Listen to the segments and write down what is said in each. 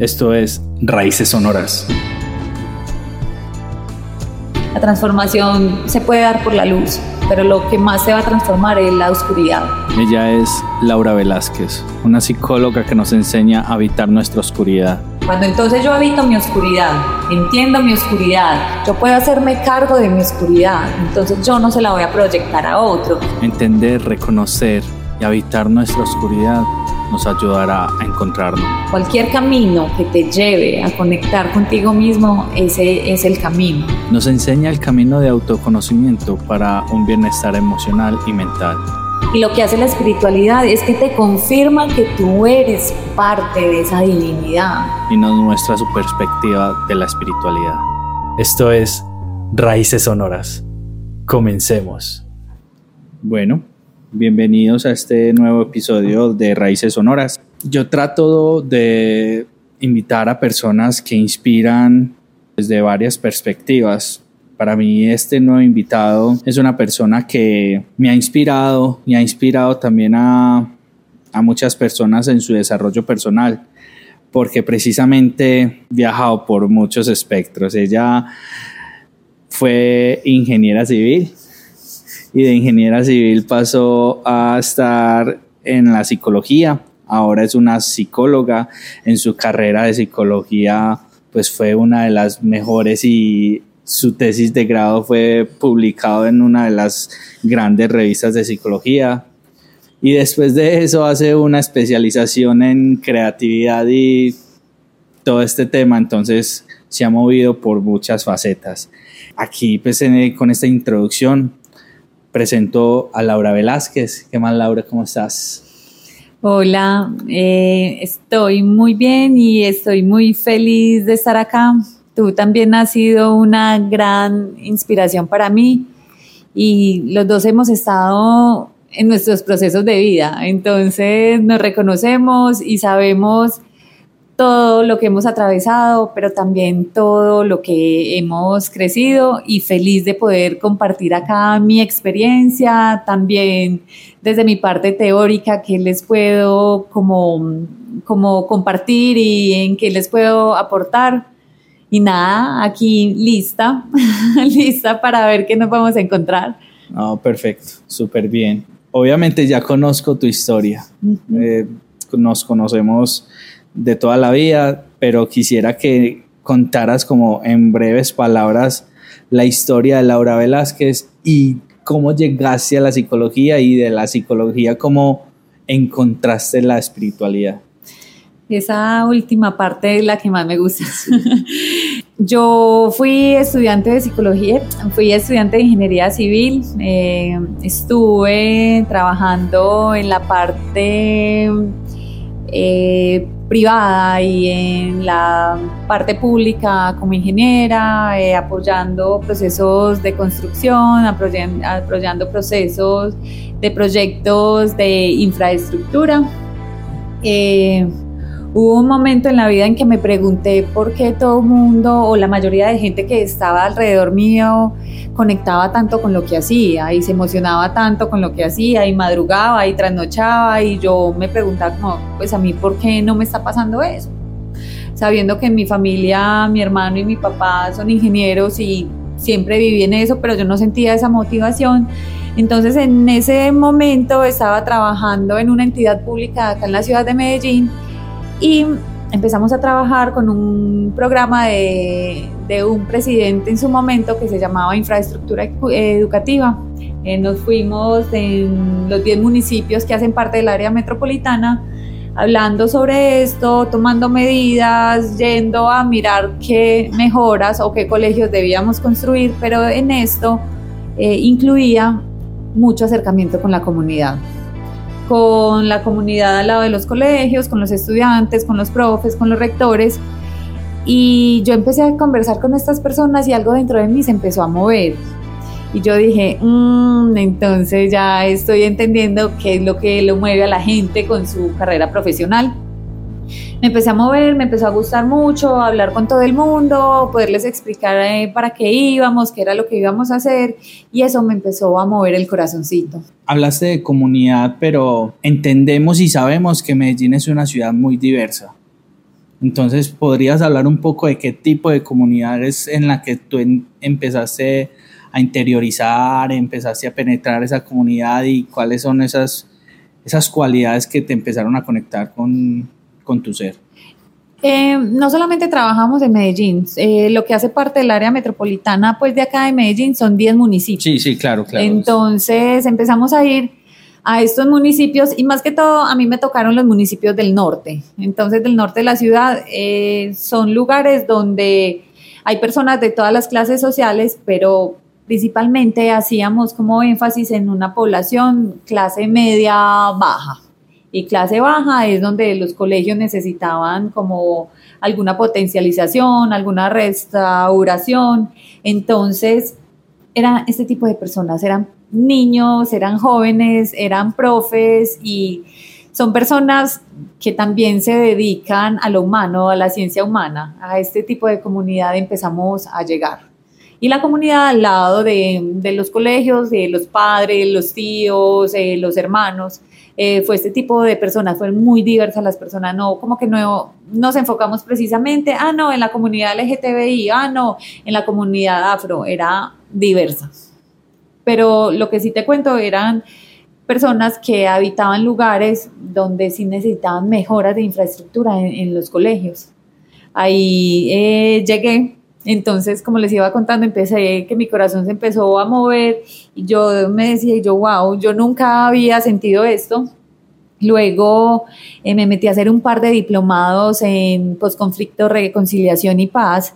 Esto es Raíces Sonoras. La transformación se puede dar por la luz, pero lo que más se va a transformar es la oscuridad. Ella es Laura Velázquez, una psicóloga que nos enseña a habitar nuestra oscuridad. Cuando entonces yo habito mi oscuridad, entiendo mi oscuridad, yo puedo hacerme cargo de mi oscuridad, entonces yo no se la voy a proyectar a otro. Entender, reconocer y habitar nuestra oscuridad nos ayudará a encontrarnos. Cualquier camino que te lleve a conectar contigo mismo, ese es el camino. Nos enseña el camino de autoconocimiento para un bienestar emocional y mental. Y lo que hace la espiritualidad es que te confirma que tú eres parte de esa divinidad. Y nos muestra su perspectiva de la espiritualidad. Esto es Raíces Sonoras. Comencemos. Bueno, Bienvenidos a este nuevo episodio de Raíces Sonoras. Yo trato de invitar a personas que inspiran desde varias perspectivas. Para mí este nuevo invitado es una persona que me ha inspirado y ha inspirado también a, a muchas personas en su desarrollo personal porque precisamente ha viajado por muchos espectros. Ella fue ingeniera civil, y de ingeniera civil pasó a estar en la psicología. Ahora es una psicóloga. En su carrera de psicología, pues fue una de las mejores y su tesis de grado fue publicado en una de las grandes revistas de psicología. Y después de eso hace una especialización en creatividad y todo este tema. Entonces se ha movido por muchas facetas. Aquí, pues, con esta introducción, presento a Laura Velázquez. ¿Qué más, Laura? ¿Cómo estás? Hola, eh, estoy muy bien y estoy muy feliz de estar acá. Tú también has sido una gran inspiración para mí y los dos hemos estado en nuestros procesos de vida, entonces nos reconocemos y sabemos todo lo que hemos atravesado, pero también todo lo que hemos crecido y feliz de poder compartir acá mi experiencia, también desde mi parte teórica que les puedo como, como compartir y en qué les puedo aportar. Y nada, aquí lista, lista para ver qué nos vamos a encontrar. No, perfecto, súper bien. Obviamente ya conozco tu historia, eh, nos conocemos de toda la vida, pero quisiera que contaras como en breves palabras la historia de Laura Velázquez y cómo llegaste a la psicología y de la psicología cómo encontraste la espiritualidad. Esa última parte es la que más me gusta. Yo fui estudiante de psicología, fui estudiante de ingeniería civil, eh, estuve trabajando en la parte eh, privada y en la parte pública como ingeniera, eh, apoyando procesos de construcción, apoyando, procesos de proyectos de infraestructura. Eh, Hubo un momento en la vida en que me pregunté por qué todo el mundo o la mayoría de gente que estaba alrededor mío conectaba tanto con lo que hacía y se emocionaba tanto con lo que hacía y madrugaba y trasnochaba y yo me preguntaba como, pues a mí por qué no me está pasando eso. Sabiendo que en mi familia, mi hermano y mi papá son ingenieros y siempre viví en eso, pero yo no sentía esa motivación. Entonces en ese momento estaba trabajando en una entidad pública acá en la ciudad de Medellín y empezamos a trabajar con un programa de, un presidente en su momento que se llamaba Infraestructura Educativa. Eh, nos fuimos en los 10 municipios que hacen parte del área metropolitana hablando sobre esto, tomando medidas, yendo a mirar qué mejoras o qué colegios debíamos construir, pero en esto eh, incluía mucho acercamiento con la comunidad con la comunidad al lado de los colegios, con los estudiantes, con los profes, con los rectores. Y yo empecé a conversar con estas personas y algo dentro de mí se empezó a mover. Y yo dije, mm, entonces ya estoy entendiendo qué es lo que lo mueve a la gente con su carrera profesional me empecé a mover, me empezó a gustar mucho, hablar con todo el mundo, poderles explicar eh, para qué íbamos, qué era lo que íbamos a hacer y eso me empezó a mover el corazoncito. Hablaste de comunidad, pero entendemos y sabemos que Medellín es una ciudad muy diversa. Entonces, ¿podrías hablar un poco de qué tipo de comunidad es en la que tú empezaste a interiorizar, empezaste a penetrar esa comunidad y cuáles son esas, esas cualidades que te empezaron a conectar con, con tu ser? Eh, no solamente trabajamos en Medellín, eh, lo que hace parte del área metropolitana, pues de acá de Medellín, son 10 municipios. Sí, sí, claro, claro. Entonces empezamos a ir a estos municipios y más que todo a mí me tocaron los municipios del norte. Entonces del norte de la ciudad eh, son lugares donde hay personas de todas las clases sociales, pero principalmente hacíamos como énfasis en una población clase media baja y clase baja es donde los colegios necesitaban como alguna potencialización, alguna restauración. Entonces, eran este tipo de personas, eran niños, eran jóvenes, eran profes y son personas que también se dedican a lo humano, a la ciencia humana. A este tipo de comunidad empezamos a llegar. Y la comunidad al lado de, de los colegios, de los padres, los tíos, eh, los hermanos, eh, fue este tipo de personas, fueron muy diversas las personas, no, como que no nos enfocamos precisamente, ah, no, en la comunidad LGTBI, ah, no, en la comunidad afro, era diversa. Pero lo que sí te cuento eran personas que habitaban lugares donde sí necesitaban mejoras de infraestructura en, los colegios. Ahí eh, llegué, entonces, como les iba contando, empecé que mi corazón se empezó a mover y yo me decía, yo, wow, yo nunca había sentido esto. Luego eh, me metí a hacer un par de diplomados en posconflicto, reconciliación y paz.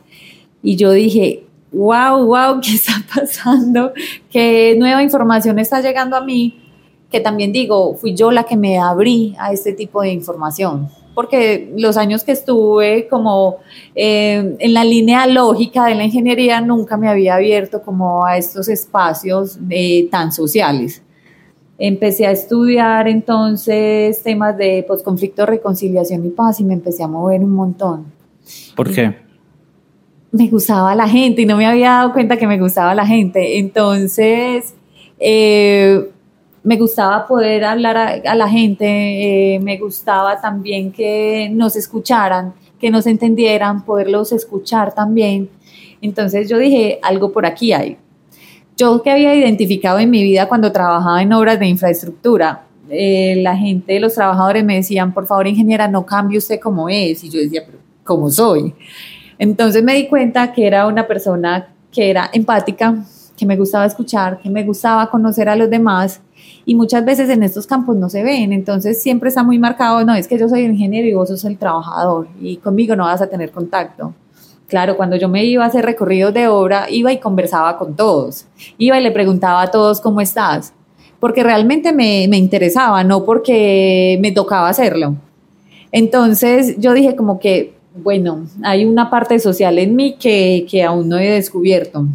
Y yo dije, wow, wow, ¿qué está pasando? ¿Qué nueva información está llegando a mí? Que también digo, fui yo la que me abrí a este tipo de información porque los años que estuve como eh, en la línea lógica de la ingeniería nunca me había abierto como a estos espacios eh, tan sociales. Empecé a estudiar entonces temas de posconflicto, reconciliación y paz y me empecé a mover un montón. ¿Por qué? Me gustaba la gente y no me había dado cuenta que me gustaba la gente. Entonces, eh, me gustaba poder hablar a, la gente, eh, me gustaba también que nos escucharan, que nos entendieran, poderlos escuchar también. Entonces yo dije, algo por aquí hay. Yo que había identificado en mi vida cuando trabajaba en obras de infraestructura, eh, la gente, los trabajadores me decían, por favor, ingeniera, no cambie usted como es. Y yo decía, pero ¿cómo soy? Entonces me di cuenta que era una persona que era empática, que me gustaba escuchar, que me gustaba conocer a los demás y muchas veces en estos campos no se ven, entonces siempre está muy marcado, no, es que yo soy ingeniero y vos sos el trabajador y conmigo no vas a tener contacto. Claro, cuando yo me iba a hacer recorridos de obra, iba y conversaba con todos, iba y le preguntaba a todos cómo estás, porque realmente me, me interesaba, no porque me tocaba hacerlo. Entonces yo dije como que, bueno, hay una parte social en mí que, que aún no he descubierto.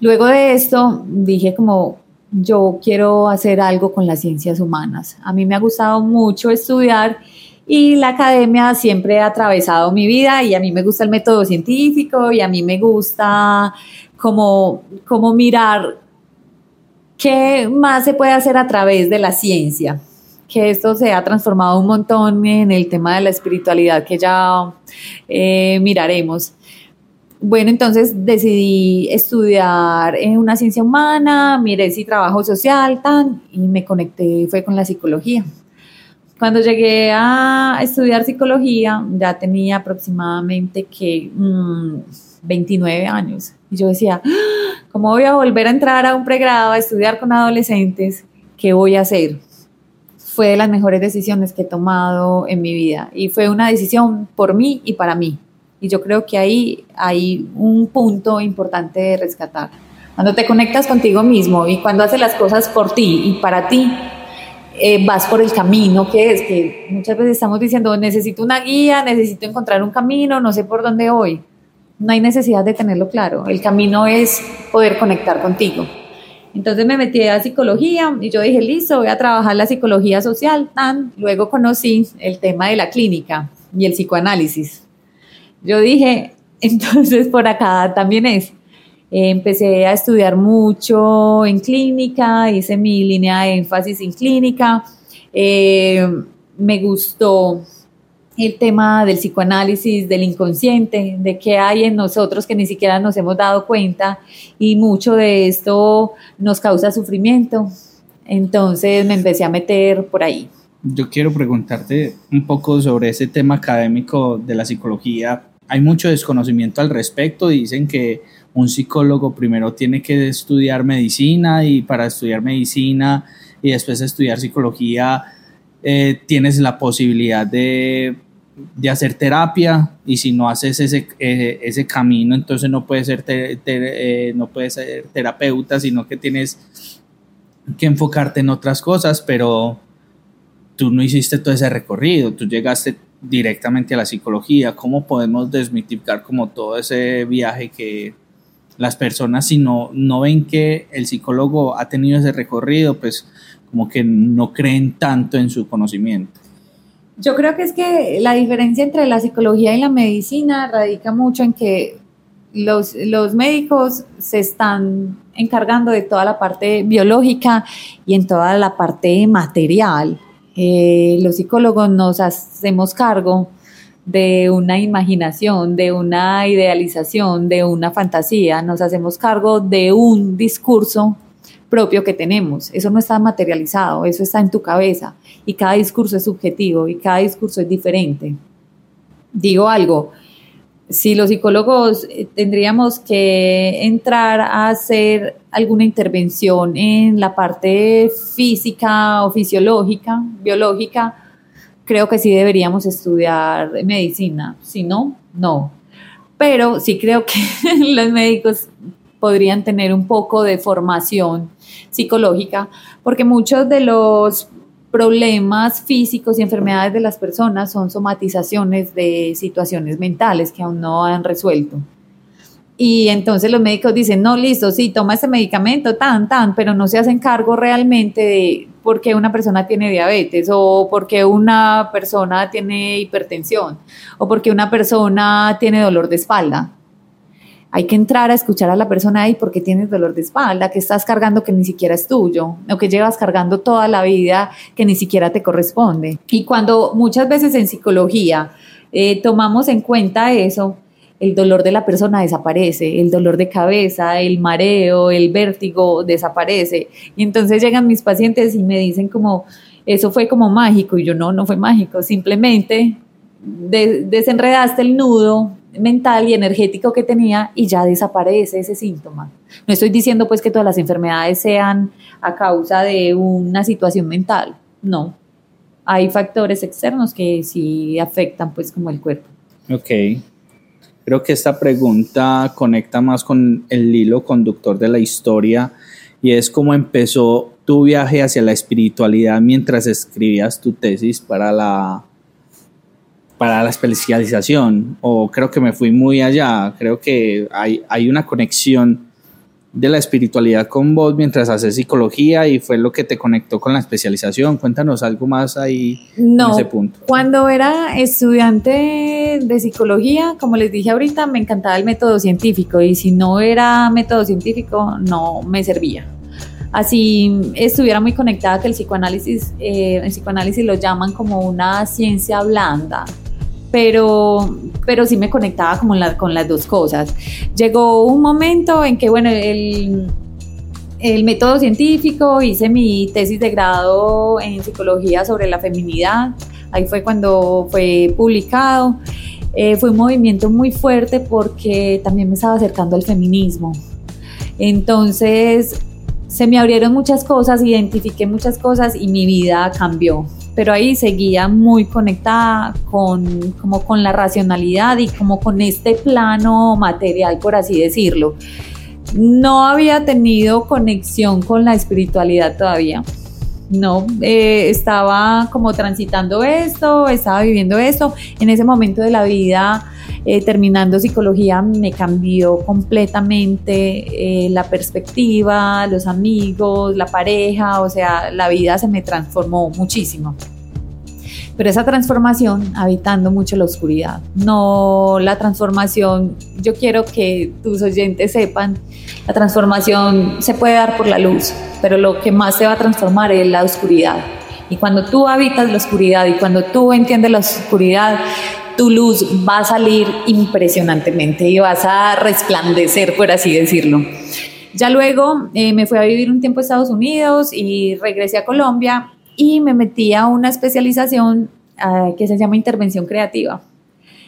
Luego de esto dije como, yo quiero hacer algo con las ciencias humanas. A mí me ha gustado mucho estudiar y la academia siempre ha atravesado mi vida y a mí me gusta el método científico y a mí me gusta como, como mirar qué más se puede hacer a través de la ciencia que esto se ha transformado un montón en el tema de la espiritualidad que ya eh, miraremos. Bueno, entonces decidí estudiar en una ciencia humana, miré si trabajo social, tan, y me conecté, fue con la psicología. Cuando llegué a estudiar psicología, ya tenía aproximadamente que 29 mm, años. Y yo decía, ah, ¿cómo voy a volver a entrar a un pregrado a estudiar con adolescentes? ¿Qué voy a hacer? Fue de las mejores decisiones que he tomado en mi vida y fue una decisión por mí y para mí. Y yo creo que ahí hay un punto importante de rescatar. Cuando te conectas contigo mismo y cuando haces las cosas por ti y para ti, eh, vas por el camino que es, que muchas veces estamos diciendo, necesito una guía, necesito encontrar un camino, no sé por dónde voy. No hay necesidad de tenerlo claro. El camino es poder conectar contigo. Entonces me metí a psicología y yo dije, listo, voy a trabajar la psicología social. Tan. Luego conocí el tema de la clínica y el psicoanálisis. Yo dije, entonces por acá también es. empecé a estudiar mucho en clínica, hice mi línea de énfasis en clínica. Eh, me gustó el tema del psicoanálisis, del inconsciente, de qué hay en nosotros que ni siquiera nos hemos dado cuenta y mucho de esto nos causa sufrimiento. Entonces me empecé a meter por ahí. Yo quiero preguntarte un poco sobre ese tema académico de la psicología. Hay mucho desconocimiento al respecto. Dicen que un psicólogo primero tiene que estudiar medicina y para estudiar medicina y después estudiar psicología eh, tienes la posibilidad de, hacer terapia y si no haces ese, eh, ese camino entonces no puedes ser, eh, no puedes ser terapeuta sino que tienes que enfocarte en otras cosas pero tú no hiciste todo ese recorrido tú llegaste directamente a la psicología cómo podemos desmitificar como todo ese viaje que las personas si no, no ven que el psicólogo ha tenido ese recorrido, pues como que no creen tanto en su conocimiento. Yo creo que es que la diferencia entre la psicología y la medicina radica mucho en que los, los médicos se están encargando de toda la parte biológica y en toda la parte material. Eh, los psicólogos nos hacemos cargo de una imaginación, de una idealización, de una fantasía, nos hacemos cargo de un discurso propio que tenemos. Eso no está materializado, eso está en tu cabeza y cada discurso es subjetivo y cada discurso es diferente. Digo algo, si los psicólogos eh, tendríamos que entrar a hacer alguna intervención en la parte física o fisiológica, biológica, creo que sí deberíamos estudiar medicina, si no, no. Pero sí creo que los médicos podrían tener un poco de formación psicológica, porque muchos de los problemas físicos y enfermedades de las personas son somatizaciones de situaciones mentales que aún no han resuelto. Y entonces los médicos dicen, no, listo, sí, toma ese medicamento, tan, tan, pero no se hacen cargo realmente de por qué una persona tiene diabetes o por qué una persona tiene hipertensión o por qué una persona tiene dolor de espalda. Hay que entrar a escuchar a la persona ahí porque tienes dolor de espalda, que estás cargando que ni siquiera es tuyo, o que llevas cargando toda la vida que ni siquiera te corresponde. Y cuando muchas veces en psicología eh, tomamos en cuenta eso, el dolor de la persona desaparece, el dolor de cabeza, el mareo, el vértigo desaparece. Y entonces llegan mis pacientes y me dicen como, eso fue como mágico. Y yo no, no fue mágico, simplemente desenredaste el nudo mental y energético que tenía y ya desaparece ese síntoma. No estoy diciendo pues que todas las enfermedades sean a causa de una situación mental, no. Hay factores externos que sí afectan pues como el cuerpo. Ok. Creo que esta pregunta conecta más con el hilo conductor de la historia y es cómo empezó tu viaje hacia la espiritualidad mientras escribías tu tesis para la, para la especialización. O creo que me fui muy allá. Creo que hay, hay una conexión de la espiritualidad con vos mientras haces psicología y fue lo que te conectó con la especialización. Cuéntanos algo más ahí no, en ese punto. Cuando era estudiante de psicología, como les dije ahorita, me encantaba el método científico y si no era método científico no me servía. Así estuviera muy conectada que el psicoanálisis, eh, el psicoanálisis lo llaman como una ciencia blanda, pero, pero sí me conectaba como con las dos cosas. Llegó un momento en que, bueno, el, método científico, hice mi tesis de grado en psicología sobre la feminidad, ahí fue cuando fue publicado. Eh, fue un movimiento muy fuerte porque también me estaba acercando al feminismo. Entonces se me abrieron muchas cosas, identifiqué muchas cosas y mi vida cambió pero ahí seguía muy conectada con, como con la racionalidad y como con este plano material, por así decirlo. No había tenido conexión con la espiritualidad todavía. No, eh, estaba como transitando esto, estaba viviendo esto. En ese momento de la vida, eh, terminando psicología, me cambió completamente eh, la perspectiva, los amigos, la pareja, o sea, la vida se me transformó muchísimo pero esa transformación habitando mucho la oscuridad. No la transformación, yo quiero que tus oyentes sepan, la transformación se puede dar por la luz, pero lo que más se va a transformar es la oscuridad. Y cuando tú habitas la oscuridad y cuando tú entiendes la oscuridad, tu luz va a salir impresionantemente y vas a resplandecer, por así decirlo. Ya luego eh, me fui a vivir un tiempo a Estados Unidos y regresé a Colombia y me metí a una especialización ah, que se llama intervención creativa.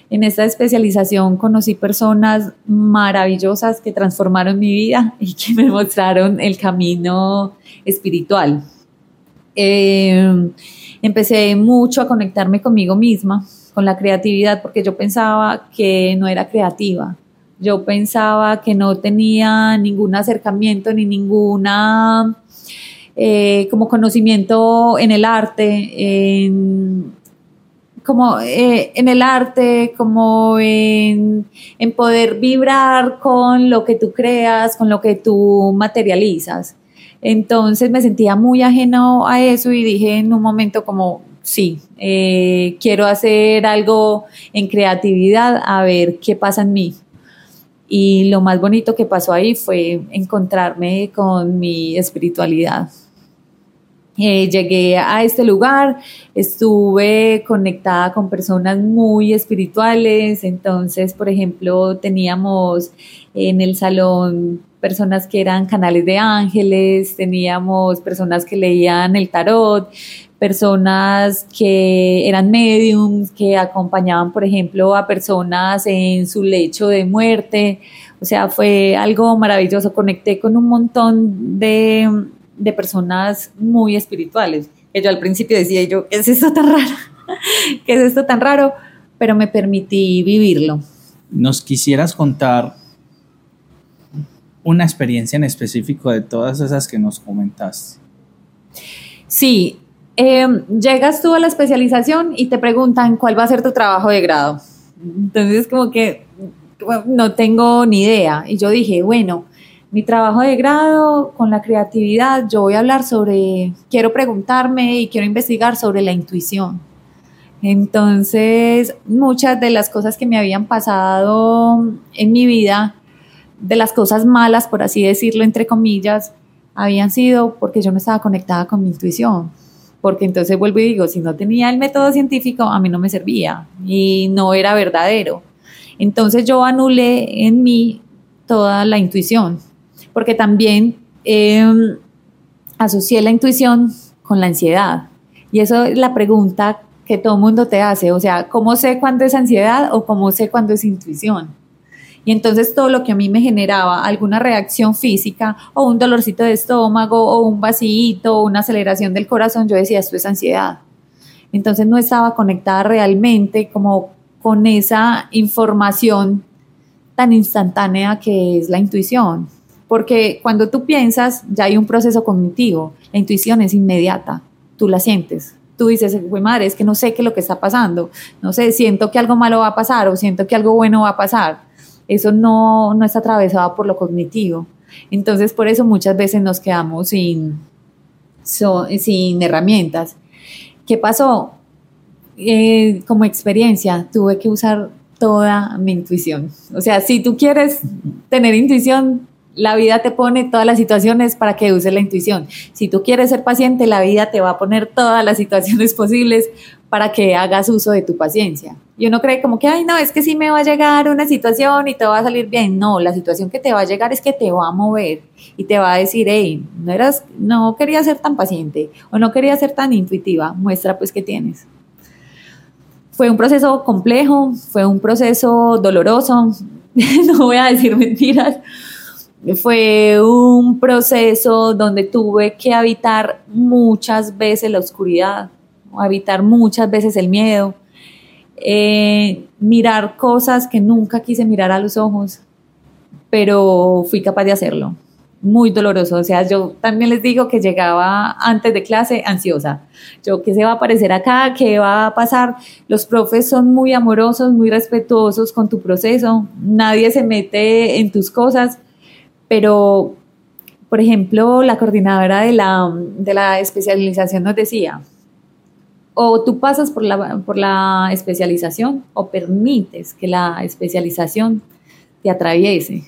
En esta especialización conocí personas maravillosas que transformaron mi vida y que me mostraron el camino espiritual. Eh, empecé mucho a conectarme conmigo misma, con la creatividad, porque yo pensaba que no era creativa. Yo pensaba que no tenía ningún acercamiento ni ninguna eh, como conocimiento en el arte, en, como eh, en el arte, como en, poder vibrar con lo que tú creas, con lo que tú materializas. Entonces me sentía muy ajeno a eso y dije en un momento como, sí, eh, quiero hacer algo en creatividad, a ver qué pasa en mí. Y lo más bonito que pasó ahí fue encontrarme con mi espiritualidad. Eh, llegué a este lugar, estuve conectada con personas muy espirituales, entonces, por ejemplo, teníamos en el salón personas que eran canales de ángeles, teníamos personas que leían el tarot, personas que eran mediums, que acompañaban, por ejemplo, a personas en su lecho de muerte. O sea, fue algo maravilloso. Conecté con un montón de, de personas muy espirituales. Que yo al principio decía yo, ¿qué es esto tan raro? ¿Qué es esto tan raro? Pero me permití vivirlo. ¿Nos quisieras contar una experiencia en específico de todas esas que nos comentaste? Sí, em, llegas tú a la especialización y te preguntan cuál va a ser tu trabajo de grado. Entonces, como que no tengo ni idea. Y yo dije, bueno, mi trabajo de grado con la creatividad, yo voy a hablar sobre, quiero preguntarme y quiero investigar sobre la intuición. Entonces, muchas de las cosas que me habían pasado en mi vida, de las cosas malas, por así decirlo, entre comillas, habían sido porque yo no estaba conectada con mi intuición. Porque entonces vuelvo y digo, si no tenía el método científico, a mí no me servía y no era verdadero. Entonces yo anulé en mí toda la intuición porque también em, asocié la intuición con la ansiedad. Y eso es la pregunta que todo mundo te hace, o sea, ¿cómo sé cuándo es ansiedad o cómo sé cuándo es intuición? Y entonces todo lo que a mí me generaba alguna reacción física o un dolorcito de estómago o un vacío o una aceleración del corazón, yo decía, esto es ansiedad. Entonces no estaba conectada realmente como con esa información tan instantánea que es la intuición. Porque cuando tú piensas, ya hay un proceso cognitivo. La intuición es inmediata. Tú la sientes. Tú dices, güey, madre, es que no sé qué es lo que está pasando. No sé, siento que algo malo va a pasar o siento que algo bueno va a pasar. Eso no, no está atravesado por lo cognitivo. Entonces, por eso muchas veces nos quedamos sin, sin herramientas. ¿Qué pasó? Eh, como experiencia, tuve que usar toda mi intuición. O sea, si tú quieres tener intuición, la vida te pone todas las situaciones para que uses la intuición. Si tú quieres ser paciente, la vida te va a poner todas las situaciones posibles para que hagas uso de tu paciencia. Y uno cree como que, ay, no, es que sí me va a llegar una situación y te va a salir bien. No, la situación que te va a llegar es que te va a mover y te va a decir, hey, no eras, no quería ser tan paciente o no quería ser tan intuitiva. Muestra pues que tienes. Fue un proceso complejo, fue un proceso doloroso, no voy a decir mentiras, fue un proceso donde tuve que habitar muchas veces la oscuridad, habitar muchas veces el miedo, eh, mirar cosas que nunca quise mirar a los ojos, pero fui capaz de hacerlo. Muy doloroso, o sea, yo también les digo que llegaba antes de clase ansiosa. Yo, ¿qué se va a aparecer acá? ¿Qué va a pasar? Los profes son muy amorosos, muy respetuosos con tu proceso, nadie se mete en tus cosas, pero, por ejemplo, la coordinadora de la, de la especialización nos decía, o tú pasas por la, por la especialización o permites que la especialización te atraviese.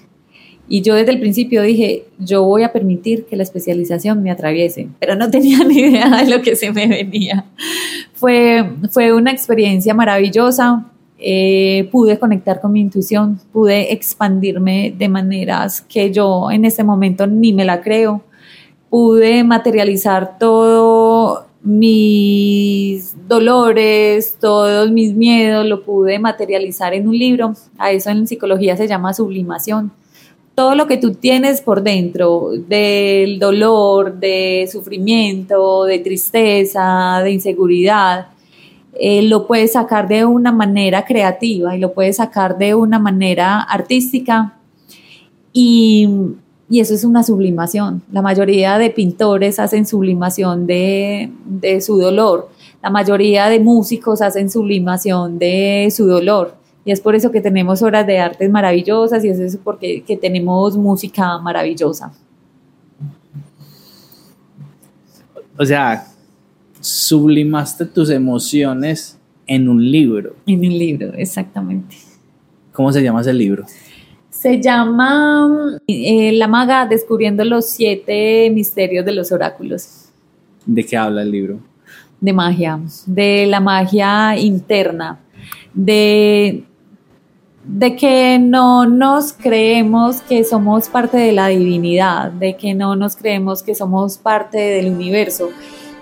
Y yo desde el principio dije, yo voy a permitir que la especialización me atraviese, pero no tenía ni idea de lo que se me venía. Fue, fue una experiencia maravillosa, eh, pude conectar con mi intuición, pude expandirme de maneras que yo en este momento ni me la creo, pude materializar todo mis dolores, todos mis miedos, lo pude materializar en un libro. A eso en psicología se llama sublimación. Todo lo que tú tienes por dentro, del dolor, de sufrimiento, de tristeza, de inseguridad, eh, lo puedes sacar de una manera creativa y lo puedes sacar de una manera artística. Y y eso es una sublimación. La mayoría de pintores hacen sublimación de, su dolor. La mayoría de músicos hacen sublimación de su dolor. Y es por eso que tenemos obras de arte maravillosas y es eso porque que tenemos música maravillosa. O sea, sublimaste tus emociones en un libro. En un libro, exactamente. ¿Cómo se llama ese libro? Se llama eh, La maga descubriendo los siete misterios de los oráculos. ¿De qué habla el libro? De magia, de la magia interna, de, de que no nos creemos que somos parte de la divinidad, de que no nos creemos que somos parte del universo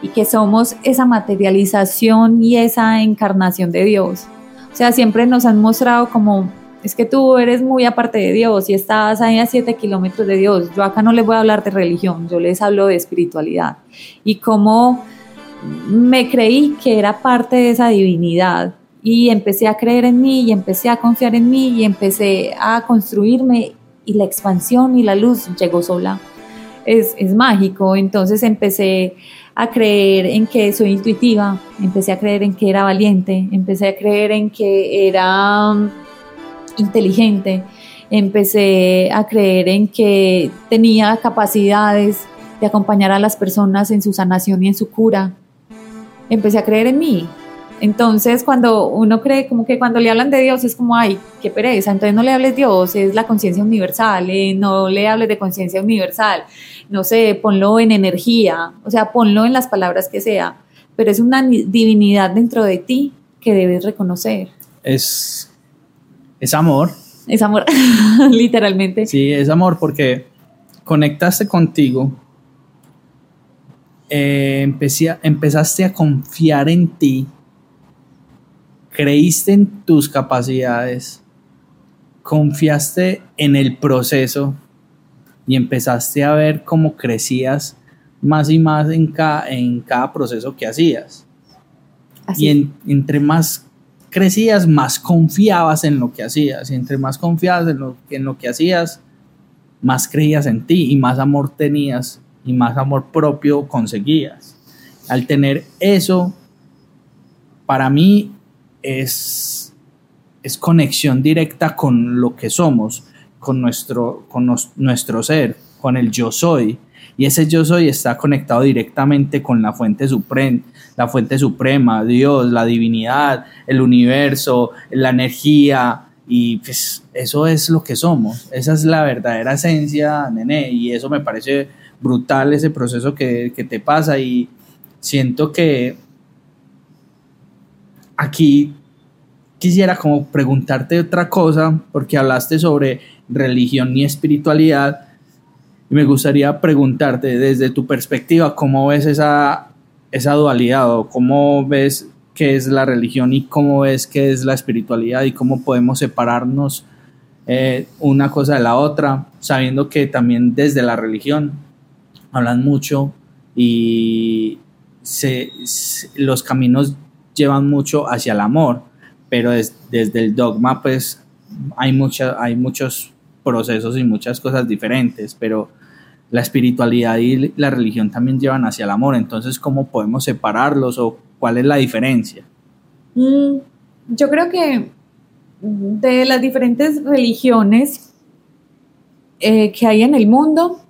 y que somos esa materialización y esa encarnación de Dios. O sea, siempre nos han mostrado como es que tú eres muy aparte de Dios y estás ahí a siete kilómetros de Dios. Yo acá no les voy a hablar de religión, yo les hablo de espiritualidad. Y cómo me creí que era parte de esa divinidad y empecé a creer en mí y empecé a confiar en mí y empecé a construirme y la expansión y la luz llegó sola. Es, es mágico, entonces empecé a creer en que soy intuitiva, empecé a creer en que era valiente, empecé a creer en que era inteligente, empecé a creer en que tenía capacidades de acompañar a las personas en su sanación y en su cura. Empecé a creer en mí. Entonces, cuando uno cree, como que cuando le hablan de Dios es como, ay, qué pereza, entonces no le hables Dios, es la conciencia universal, eh, no le hables de conciencia universal, no sé, ponlo en energía, o sea, ponlo en las palabras que sea, pero es una divinidad dentro de ti que debes reconocer. Es es amor. Es amor, literalmente. Sí, es amor porque conectaste contigo, eh, empezaste a confiar en ti, creíste en tus capacidades, confiaste en el proceso y empezaste a ver cómo crecías más y más en cada, en cada proceso que hacías. y entre más crecías, más confiabas en lo que hacías. Y entre más confiabas en lo, en lo que hacías, más creías en ti y más amor tenías y más amor propio conseguías. Al tener eso, para mí es, es conexión directa con lo que somos, con nuestro, con nuestro ser, con el yo soy. Y ese yo soy está conectado directamente con la fuente suprema, la fuente suprema, Dios, la divinidad, el universo, la energía. Y pues eso es lo que somos. Esa es la verdadera esencia, nene. Y eso me parece brutal ese proceso que, que te pasa. Y siento que aquí quisiera como preguntarte otra cosa, porque hablaste sobre religión y espiritualidad y me gustaría preguntarte desde tu perspectiva, ¿cómo ves esa, esa dualidad o cómo ves qué es la religión y cómo ves qué es la espiritualidad y cómo podemos separarnos eh, una cosa de la otra, sabiendo que también desde la religión hablan mucho y se, los caminos llevan mucho hacia el amor, pero desde el dogma pues hay, hay muchos procesos y muchas cosas diferentes, pero la espiritualidad y la religión también llevan hacia el amor. Entonces, ¿cómo podemos separarlos o cuál es la diferencia? Mm, yo creo que de las diferentes religiones eh, que hay en el mundo,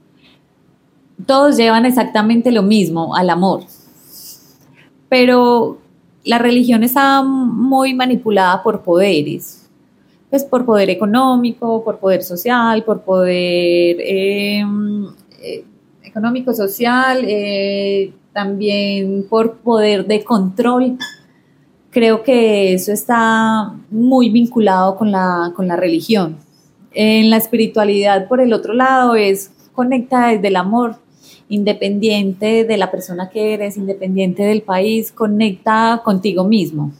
todos llevan exactamente lo mismo, al amor. Pero la religión está muy manipulada por poderes pues por poder económico, por poder social, por poder em, eh, económico, social, eh, también por poder de control. Creo que eso está muy vinculado con la, con la religión. En la espiritualidad, por el otro lado, es conecta desde el amor, independiente de la persona que eres, independiente del país, conecta contigo mismo.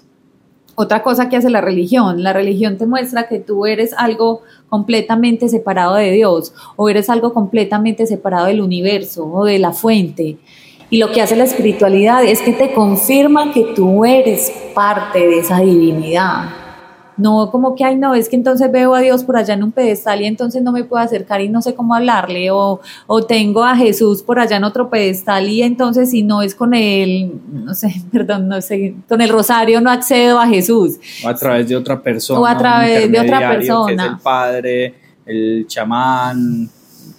Otra cosa que hace la religión, la religión te muestra que tú eres algo completamente separado de Dios o eres algo completamente separado del universo o de la fuente. Y lo que hace la espiritualidad es que te confirma que tú eres parte de esa divinidad no como que, ay, no, es que entonces veo a Dios por allá en un pedestal y entonces no me puedo acercar y no sé cómo hablarle, o, o tengo a Jesús por allá en otro pedestal y entonces si no es con él, no sé, perdón, no sé, con el rosario no accedo a Jesús. O a través de otra persona. O a través de otra persona. Que es el padre, el chamán,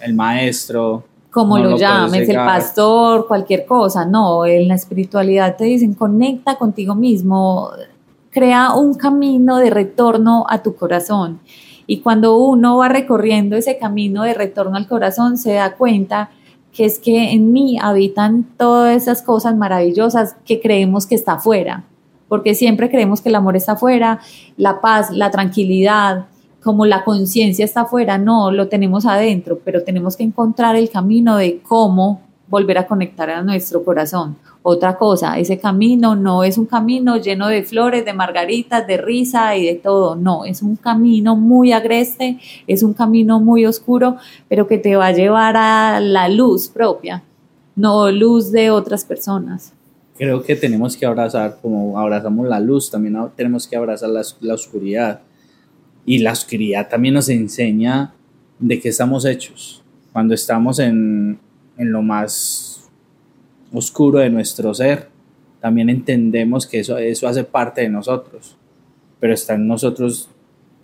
el maestro como lo, llames, el pastor, cualquier cosa, no, en la espiritualidad te dicen conecta contigo mismo, crea un camino de retorno a tu corazón. Y cuando uno va recorriendo ese camino de retorno al corazón, se da cuenta que es que en mí habitan todas esas cosas maravillosas que creemos que está afuera, porque siempre creemos que el amor está afuera, la paz, la tranquilidad, como la conciencia está afuera, no, lo tenemos adentro, pero tenemos que encontrar el camino de cómo volver a conectar a nuestro corazón otra cosa. Ese camino no es un camino lleno de flores, de margaritas, de risa y de todo. No, es un camino muy agreste, es un camino muy oscuro, pero que te va a llevar a la luz propia, no luz de otras personas. Creo que tenemos que abrazar, como abrazamos la luz, también tenemos que abrazar la, oscuridad. Y la oscuridad también nos enseña de qué estamos hechos. Cuando estamos en, en lo más oscuro de nuestro ser, también entendemos que eso, eso hace parte de nosotros, pero está en nosotros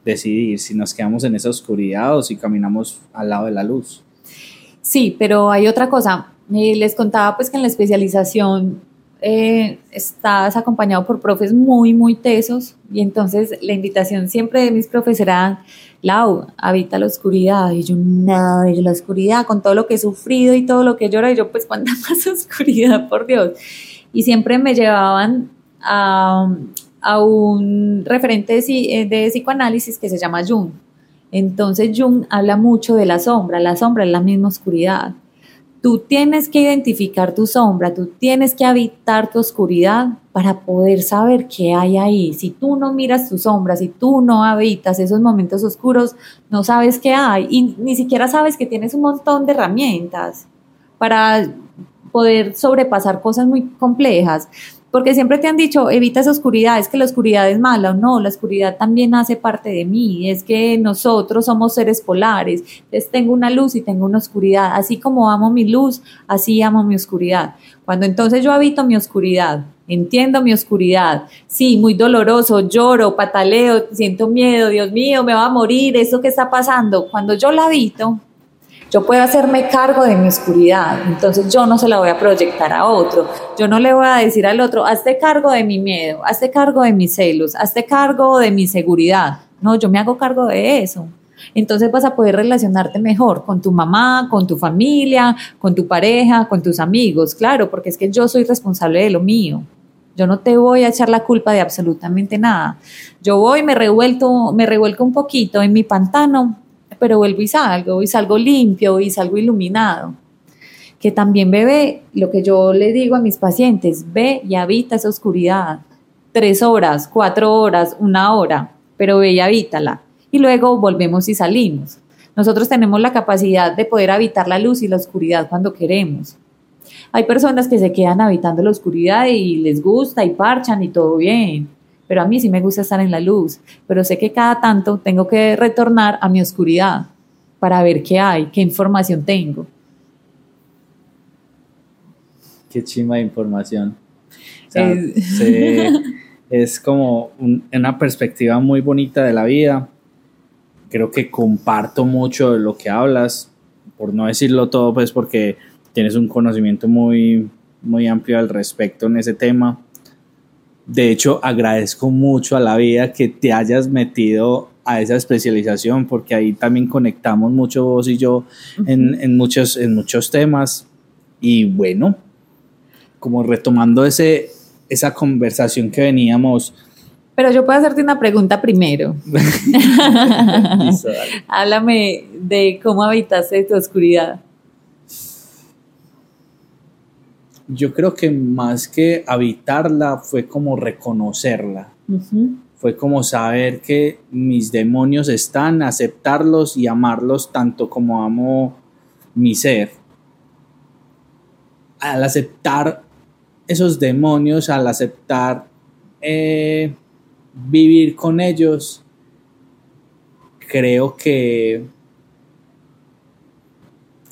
decidir si nos quedamos en esa oscuridad o si caminamos al lado de la luz. Sí, pero hay otra cosa. les contaba pues que en la especialización eh, estás acompañado por profes muy, muy tesos y entonces la invitación siempre de mis profes era, Lau, habita la oscuridad y yo nada de la oscuridad con todo lo que he sufrido y todo lo que lloro y yo pues cuánta más oscuridad, por Dios. Y siempre me llevaban a, a un referente de, de psicoanálisis que se llama Jung. Entonces Jung habla mucho de la sombra, la sombra es la misma oscuridad. Tú tienes que identificar tu sombra, tú tienes que habitar tu oscuridad para poder saber qué hay ahí. Si tú no miras tu sombra, si tú no habitas esos momentos oscuros, no sabes qué hay y ni siquiera sabes que tienes un montón de herramientas para poder sobrepasar cosas muy complejas porque siempre te han dicho, evita esa oscuridad, es que la oscuridad es mala, o no, la oscuridad también hace parte de mí, es que nosotros somos seres polares, entonces tengo una luz y tengo una oscuridad, así como amo mi luz, así amo mi oscuridad. Cuando entonces yo habito mi oscuridad, entiendo mi oscuridad, sí, muy doloroso, lloro, pataleo, siento miedo, Dios mío, me va a morir, eso que está pasando, cuando yo la habito, yo puedo hacerme cargo de mi oscuridad, entonces yo no se la voy a proyectar a otro. Yo no le voy a decir al otro, hazte cargo de mi miedo, hazte cargo de mis celos, hazte cargo de mi seguridad. No, yo me hago cargo de eso. Entonces vas a poder relacionarte mejor con tu mamá, con tu familia, con tu pareja, con tus amigos, claro, porque es que yo soy responsable de lo mío. Yo no te voy a echar la culpa de absolutamente nada. Yo voy, me revuelto, me revuelco un poquito en mi pantano, pero vuelvo y salgo, y salgo limpio, y salgo iluminado. Que también bebé, lo que yo le digo a mis pacientes, ve y habita esa oscuridad. Tres horas, cuatro horas, una hora, pero ve y habítala. Y luego volvemos y salimos. Nosotros tenemos la capacidad de poder habitar la luz y la oscuridad cuando queremos. Hay personas que se quedan habitando la oscuridad y les gusta y parchan y todo bien pero a mí sí me gusta estar en la luz, pero sé que cada tanto tengo que retornar a mi oscuridad para ver qué hay, qué información tengo. Qué chima de información. es como una perspectiva muy bonita de la vida. Creo que comparto mucho de lo que hablas, por no decirlo todo, pues porque tienes un conocimiento muy, muy amplio al respecto en ese tema de hecho, agradezco mucho a la vida que te hayas metido a esa especialización porque ahí también conectamos mucho vos y yo en, en, muchos, en muchos temas. Y bueno, como retomando ese, esa conversación que veníamos. Pero yo puedo hacerte una pregunta primero. Háblame de cómo habitaste tu oscuridad. Yo creo que más que habitarla fue como reconocerla. Fue como saber que mis demonios están, aceptarlos y amarlos tanto como amo mi ser. Al aceptar esos demonios, al aceptar eh, vivir con ellos, creo que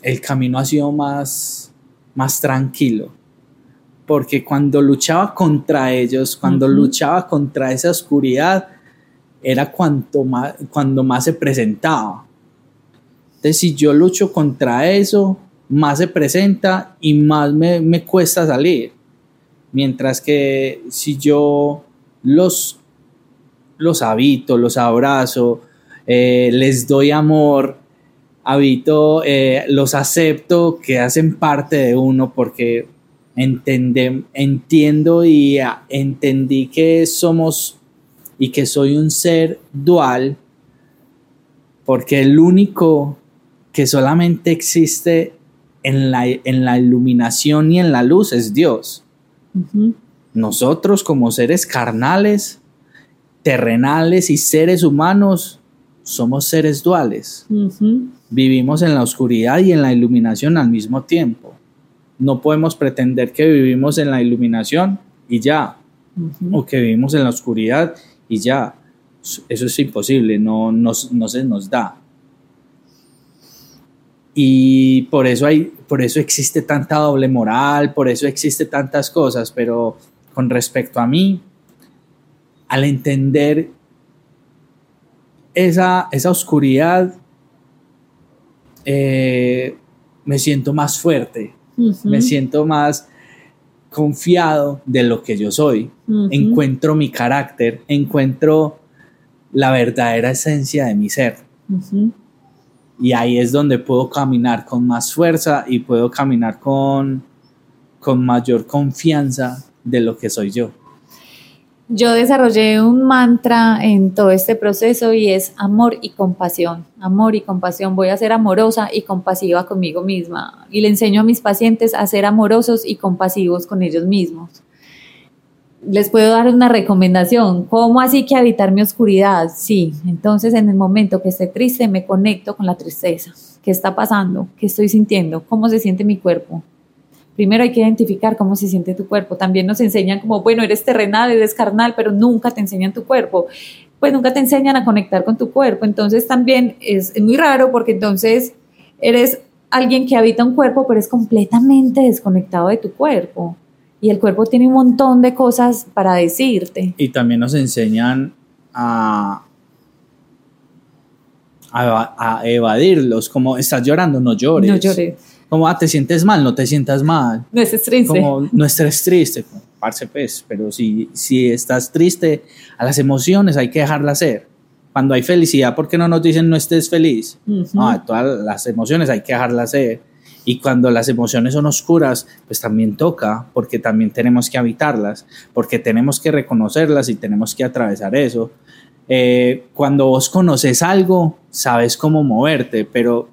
el camino ha sido más, más tranquilo porque cuando luchaba contra ellos, cuando luchaba contra esa oscuridad, era cuanto más, cuando más se presentaba. Entonces, si yo lucho contra eso, más se presenta y más me, cuesta salir. Mientras que si yo los, los habito, los abrazo, eh, les doy amor, habito, eh, los acepto, que hacen parte de uno, porque entiendo y entendí que somos y que soy un ser dual, porque el único que solamente existe en la, en la iluminación y en la luz es Dios. Nosotros como seres carnales, terrenales y seres humanos somos seres duales. Vivimos en la oscuridad y en la iluminación al mismo tiempo no podemos pretender que vivimos en la iluminación y ya, o que vivimos en la oscuridad y ya. Eso es imposible, no, no, se nos da. Y por eso, hay, por eso existe tanta doble moral, por eso existe tantas cosas, pero con respecto a mí, al entender esa, esa oscuridad, eh, me siento más fuerte, me siento más confiado de lo que yo soy, encuentro mi carácter, encuentro la verdadera esencia de mi ser. Y ahí es donde puedo caminar con más fuerza y puedo caminar con, con mayor confianza de lo que soy yo. Yo desarrollé un mantra en todo este proceso y es amor y compasión. Amor y compasión. Voy a ser amorosa y compasiva conmigo misma. Y le enseño a mis pacientes a ser amorosos y compasivos con ellos mismos. Les puedo dar una recomendación. ¿Cómo así que habitar mi oscuridad? Sí, entonces en el momento que esté triste me conecto con la tristeza. ¿Qué está pasando? ¿Qué estoy sintiendo? ¿Cómo se siente mi cuerpo? Primero hay que identificar cómo se siente tu cuerpo. También nos enseñan como, bueno, eres terrenal, eres carnal, pero nunca te enseñan tu cuerpo. Pues nunca te enseñan a conectar con tu cuerpo. Entonces también es, muy raro porque entonces eres alguien que habita un cuerpo, pero es completamente desconectado de tu cuerpo. Y el cuerpo tiene un montón de cosas para decirte. Y también nos enseñan a, a, a evadirlos, como estás llorando, no llores. No llores como, ah, te sientes mal, no te sientas mal. No estés triste. Como, no estés triste, parce, pues, pero si, si estás triste, a las emociones hay que dejarlas ser. Cuando hay felicidad, ¿por qué no nos dicen no estés feliz? No, todas las emociones hay que dejarlas ser. Y cuando las emociones son oscuras, pues también toca, porque también tenemos que habitarlas, porque tenemos que reconocerlas y tenemos que atravesar eso. Eh, cuando vos conoces algo, sabes cómo moverte, pero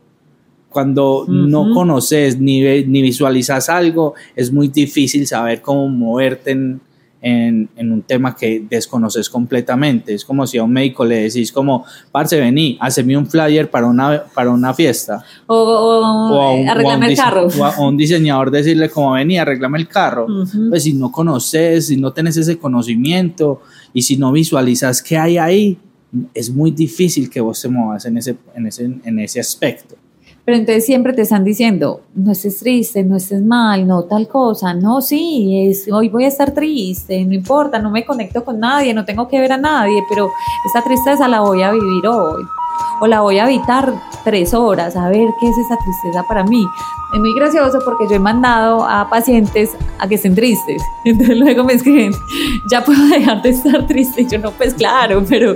cuando no conoces ni, ni visualizas algo, es muy difícil saber cómo moverte en, en, un tema que desconoces completamente. Es como si a un médico le decís como, parce, vení, haceme un flyer para una, para una fiesta. O, o, el carro. O a, un diseñador decirle como, vení, arreglame el carro. Pues si no conoces, si no tenés ese conocimiento y si no visualizas qué hay ahí, es muy difícil que vos te muevas en ese, en ese, en ese aspecto. Pero entonces siempre te están diciendo, no estés triste, no estés mal, no tal cosa, no, sí, es, hoy voy a estar triste, no importa, no me conecto con nadie, no tengo que ver a nadie, pero esta tristeza la voy a vivir hoy. O la voy a habitar tres horas, a ver qué es esa tristeza para mí. Es muy gracioso porque yo he mandado a pacientes a que estén tristes. Entonces luego me escriben, ya puedo dejar de estar triste. Y yo no, pues claro, pero,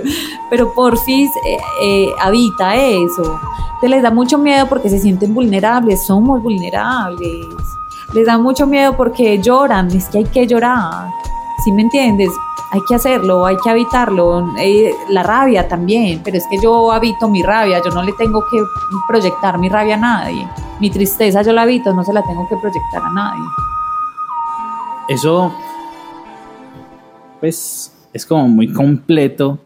pero porfis eh, eh, habita eso. Te les da mucho miedo porque se sienten vulnerables, somos vulnerables. Les da mucho miedo porque lloran, es que hay que llorar. ¿Sí me entiendes? Hay que hacerlo, hay que habitarlo, eh, la rabia también, pero es que yo habito mi rabia, yo no le tengo que proyectar mi rabia a nadie, mi tristeza yo la habito, no se la tengo que proyectar a nadie. Eso, pues, es como muy completo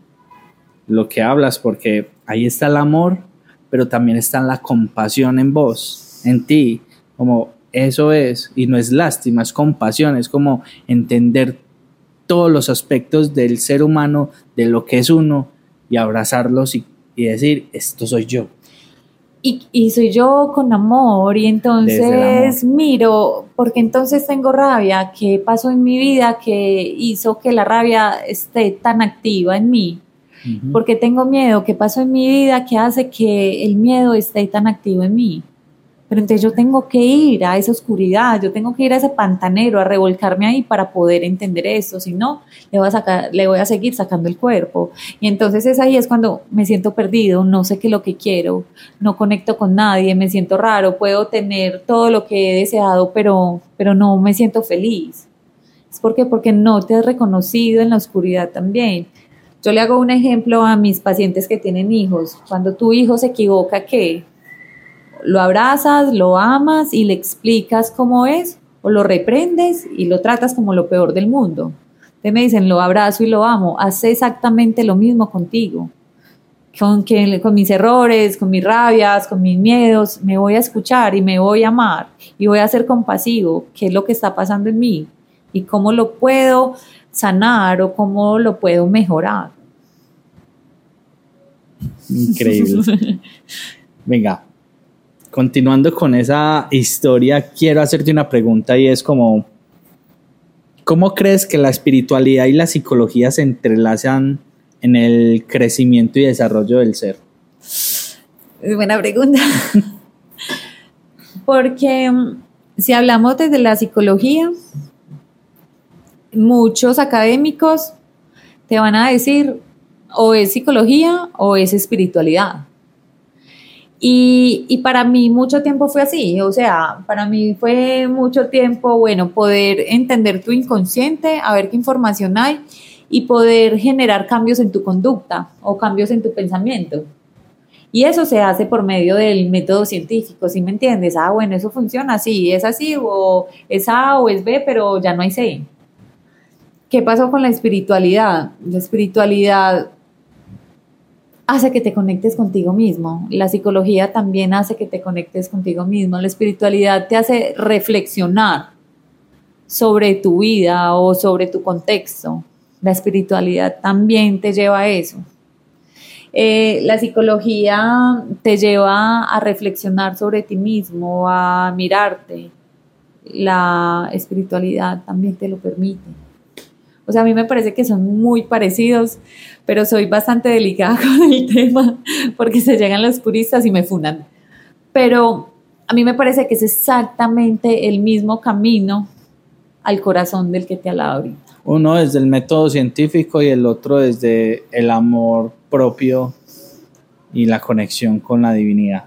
lo que hablas, porque ahí está el amor, pero también está la compasión en vos, en ti, como eso es, y no es lástima, es compasión, es como entender todos los aspectos del ser humano, de lo que es uno, y abrazarlos y, decir, esto soy yo. Y, soy yo con amor y entonces miro, porque entonces tengo rabia, ¿qué pasó en mi vida que hizo que la rabia esté tan activa en mí? Porque tengo miedo, ¿qué pasó en mi vida que hace que el miedo esté tan activo en mí? Pero entonces yo tengo que ir a esa oscuridad, yo tengo que ir a ese pantanero, a revolcarme ahí para poder entender esto, si no, le voy a, sacar, le voy a seguir sacando el cuerpo. Y entonces es ahí es cuando me siento perdido, no sé qué es lo que quiero, no conecto con nadie, me siento raro, puedo tener todo lo que he deseado, pero, pero no me siento feliz. ¿Es porque Porque no te has reconocido en la oscuridad también. Yo le hago un ejemplo a mis pacientes que tienen hijos. Cuando tu hijo se equivoca, ¿qué? Lo abrazas, lo amas y le explicas cómo es, o lo reprendes y lo tratas como lo peor del mundo. Te me dicen, lo abrazo y lo amo, hace exactamente lo mismo contigo. Con, que, con mis errores, con mis rabias, con mis miedos, me voy a escuchar y me voy a amar y voy a ser compasivo, qué es lo que está pasando en mí y cómo lo puedo sanar o cómo lo puedo mejorar. Increíble. Venga, continuando con esa historia, quiero hacerte una pregunta y es como, ¿cómo crees que la espiritualidad y la psicología se entrelazan en el crecimiento y desarrollo del ser? Es buena pregunta. Porque mm, si hablamos desde la psicología, muchos académicos te van a decir o es psicología o es espiritualidad. Y, para mí mucho tiempo fue así, o sea, para mí fue mucho tiempo, bueno, poder entender tu inconsciente, a ver qué información hay y poder generar cambios en tu conducta o cambios en tu pensamiento. Y eso se hace por medio del método científico, ¿sí me entiendes? Ah, bueno, eso funciona así, es así, o es A o es B, pero ya no hay C. ¿Qué pasó con la espiritualidad? La espiritualidad hace que te conectes contigo mismo. La psicología también hace que te conectes contigo mismo. La espiritualidad te hace reflexionar sobre tu vida o sobre tu contexto. La espiritualidad también te lleva a eso. Eh, la psicología te lleva a reflexionar sobre ti mismo, a mirarte. La espiritualidad también te lo permite. O sea, a mí me parece que son muy parecidos, pero soy bastante delicada con el tema porque se llegan los puristas y me fundan. Pero a mí me parece que es exactamente el mismo camino al corazón del que te alaba ahorita. Uno desde el método científico y el otro desde el amor propio y la conexión con la divinidad.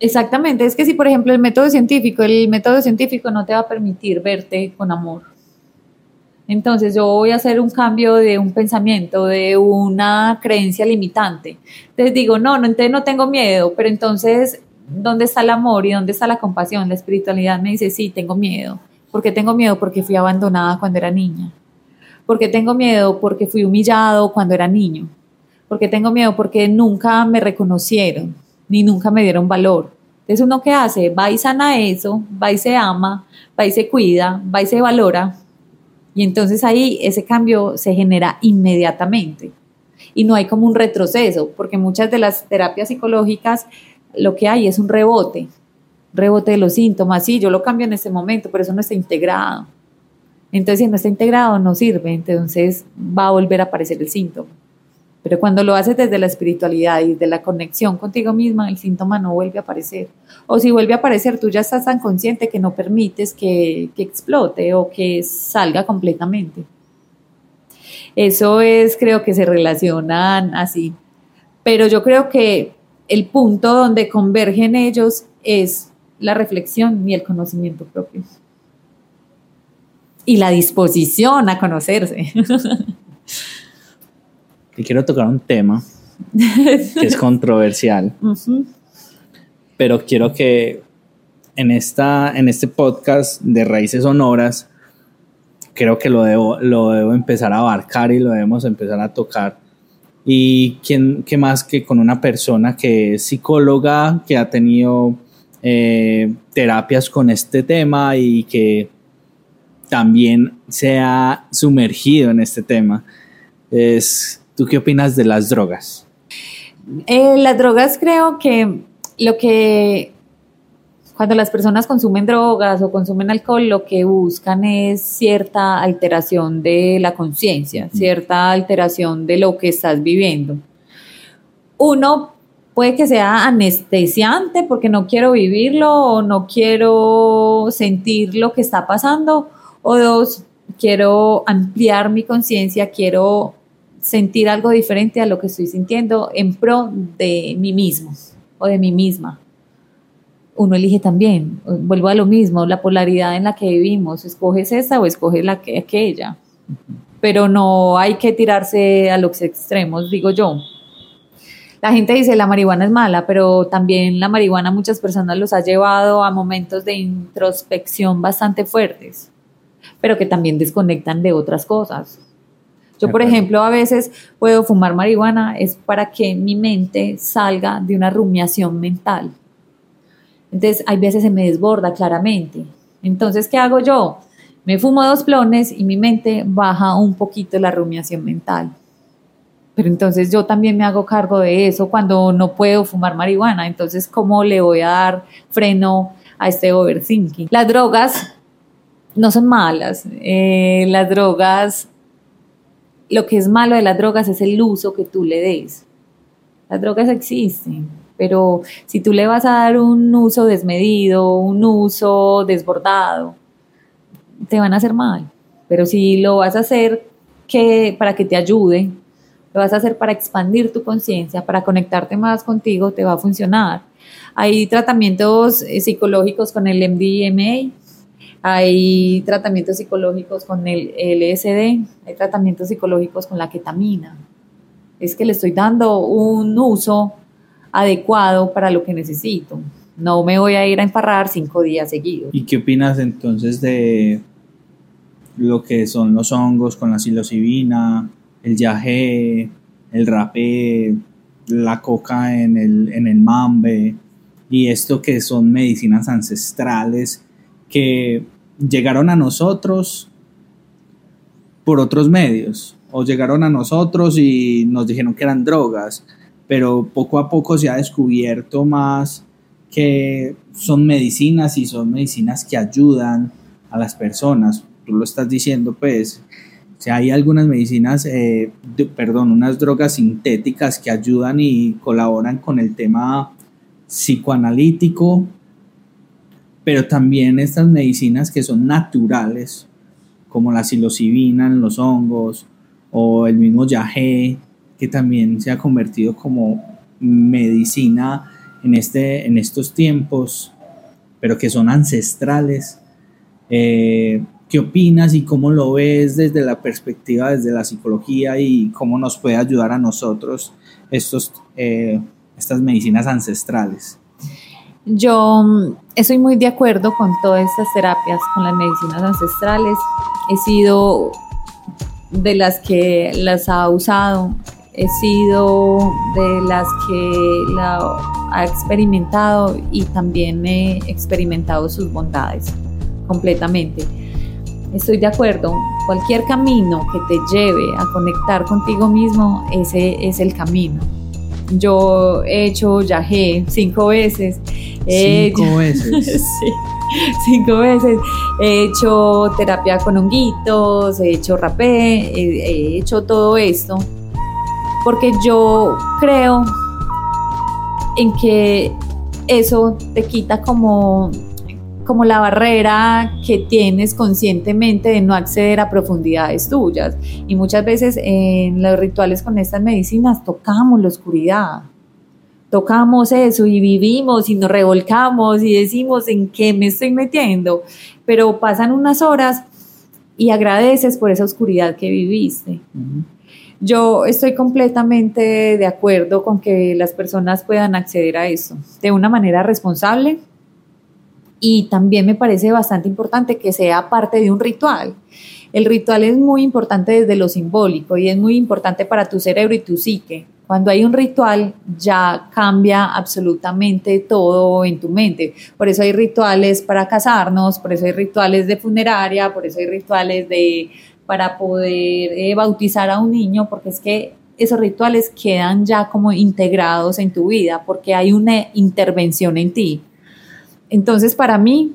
Exactamente, es que si por ejemplo el método científico, el método científico no te va a permitir verte con amor, entonces yo voy a hacer un cambio de un pensamiento, de una creencia limitante. Entonces digo, no, no, entonces no tengo miedo, pero entonces, ¿dónde está el amor y dónde está la compasión? La espiritualidad me dice, sí, tengo miedo. ¿Por qué tengo miedo? Porque fui abandonada cuando era niña. ¿Por qué tengo miedo? Porque fui humillado cuando era niño. ¿Por qué tengo miedo? Porque nunca me reconocieron, ni nunca me dieron valor. Entonces uno qué hace, va y sana eso, va y se ama, va y se cuida, va y se valora, y entonces ahí ese cambio se genera inmediatamente y no hay como un retroceso, porque muchas de las terapias psicológicas lo que hay es un rebote, rebote de los síntomas, sí, yo lo cambio en este momento, pero eso no está integrado. Entonces, si no está integrado, no sirve, entonces va a volver a aparecer el síntoma. Pero cuando lo haces desde la espiritualidad y de la conexión contigo misma, el síntoma no vuelve a aparecer. O si vuelve a aparecer, tú ya estás tan consciente que no permites que, que explote o que salga completamente. Eso es, creo que se relacionan así. Pero yo creo que el punto donde convergen ellos es la reflexión y el conocimiento propio. Y la disposición a conocerse. Y quiero tocar un tema que es controversial, pero quiero que en, esta, en este podcast de Raíces Sonoras, creo que lo debo, lo debo empezar a abarcar y lo debemos empezar a tocar. Y quién, qué más que con una persona que es psicóloga, que ha tenido eh, terapias con este tema y que también se ha sumergido en este tema. Es, ¿Tú qué opinas de las drogas? Eh, las drogas creo que lo que cuando las personas consumen drogas o consumen alcohol, lo que buscan es cierta alteración de la conciencia, mm. cierta alteración de lo que estás viviendo. Uno puede que sea anestesiante porque no quiero vivirlo o no quiero sentir lo que está pasando. O dos, quiero ampliar mi conciencia, quiero sentir algo diferente a lo que estoy sintiendo en pro de mí mismo o de mí misma uno elige también. Vuelvo a lo mismo, la polaridad en la que vivimos, escoges esa o escoges la que aquella. Pero no hay que tirarse a los extremos, digo yo. La gente dice la marihuana es mala, pero también la marihuana muchas personas los ha llevado a momentos de introspección bastante fuertes, pero que también desconectan de otras cosas. Yo, por ejemplo, a veces puedo fumar marihuana es para que mi mente salga de una rumiación mental entonces, hay veces se me desborda claramente. Entonces, ¿qué hago yo? Me fumo dos plones y mi mente baja un poquito la rumiación mental. Pero entonces yo también me hago cargo de eso cuando no puedo fumar marihuana. Entonces, ¿cómo le voy a dar freno a este overthinking? Las drogas no son malas. Eh, las drogas, lo que es malo de las drogas es el uso que tú le des. Las drogas existen pero si tú le vas a dar un uso desmedido, un uso desbordado, te van a hacer mal. Pero si lo vas a hacer que, para que te ayude, lo vas a hacer para expandir tu conciencia, para conectarte más contigo, te va a funcionar. Hay tratamientos eh, psicológicos con el MDMA, hay tratamientos psicológicos con el LSD, hay tratamientos psicológicos con la ketamina. Es que le estoy dando un uso adecuado para lo que necesito. No me voy a ir a emparrar cinco días seguidos. ¿Y qué opinas entonces de lo que son los hongos con la psilocibina, el yagé, el rapé, la coca en el, en el mambe y esto que son medicinas ancestrales que llegaron a nosotros por otros medios o llegaron a nosotros y nos dijeron que eran drogas pero poco a poco se ha descubierto más que son medicinas y son medicinas que ayudan a las personas. Tú lo estás diciendo, pues, si hay algunas medicinas, eh, perdón, unas drogas sintéticas que ayudan y colaboran con el tema psicoanalítico, pero también estas medicinas que son naturales, como la psilocibina en los hongos o el mismo yagé, que también se ha convertido como medicina en, este, en estos tiempos, pero que son ancestrales. Eh, ¿Qué opinas y cómo lo ves desde la perspectiva, desde la psicología y cómo nos puede ayudar a nosotros estos, eh, estas medicinas ancestrales? Yo mm, estoy muy de acuerdo con todas estas terapias, con las medicinas ancestrales. He sido de las que las ha usado he sido de las que la ha experimentado y también he experimentado sus bondades completamente. Estoy de acuerdo, cualquier camino que te lleve a conectar contigo mismo, ese es el camino. Yo he hecho yagé cinco veces. Cinco veces. sí, cinco veces. He hecho terapia con honguitos, he hecho rapé, he hecho todo esto porque yo creo en que eso te quita como como la barrera que tienes conscientemente de no acceder a profundidades tuyas. Y muchas veces en los rituales con estas medicinas tocamos la oscuridad, tocamos eso y vivimos y nos revolcamos y decimos en qué me estoy metiendo, pero pasan unas horas y agradeces por esa oscuridad que viviste. Yo estoy completamente de acuerdo con que las personas puedan acceder a eso de una manera responsable y también me parece bastante importante que sea parte de un ritual. El ritual es muy importante desde lo simbólico y es muy importante para tu cerebro y tu psique. Cuando hay un ritual ya cambia absolutamente todo en tu mente. Por eso hay rituales para casarnos, por eso hay rituales de funeraria, por eso hay rituales de para poder eh, bautizar a un niño, porque es que esos rituales quedan ya como integrados en tu vida, porque hay una intervención en ti. Entonces, para mí,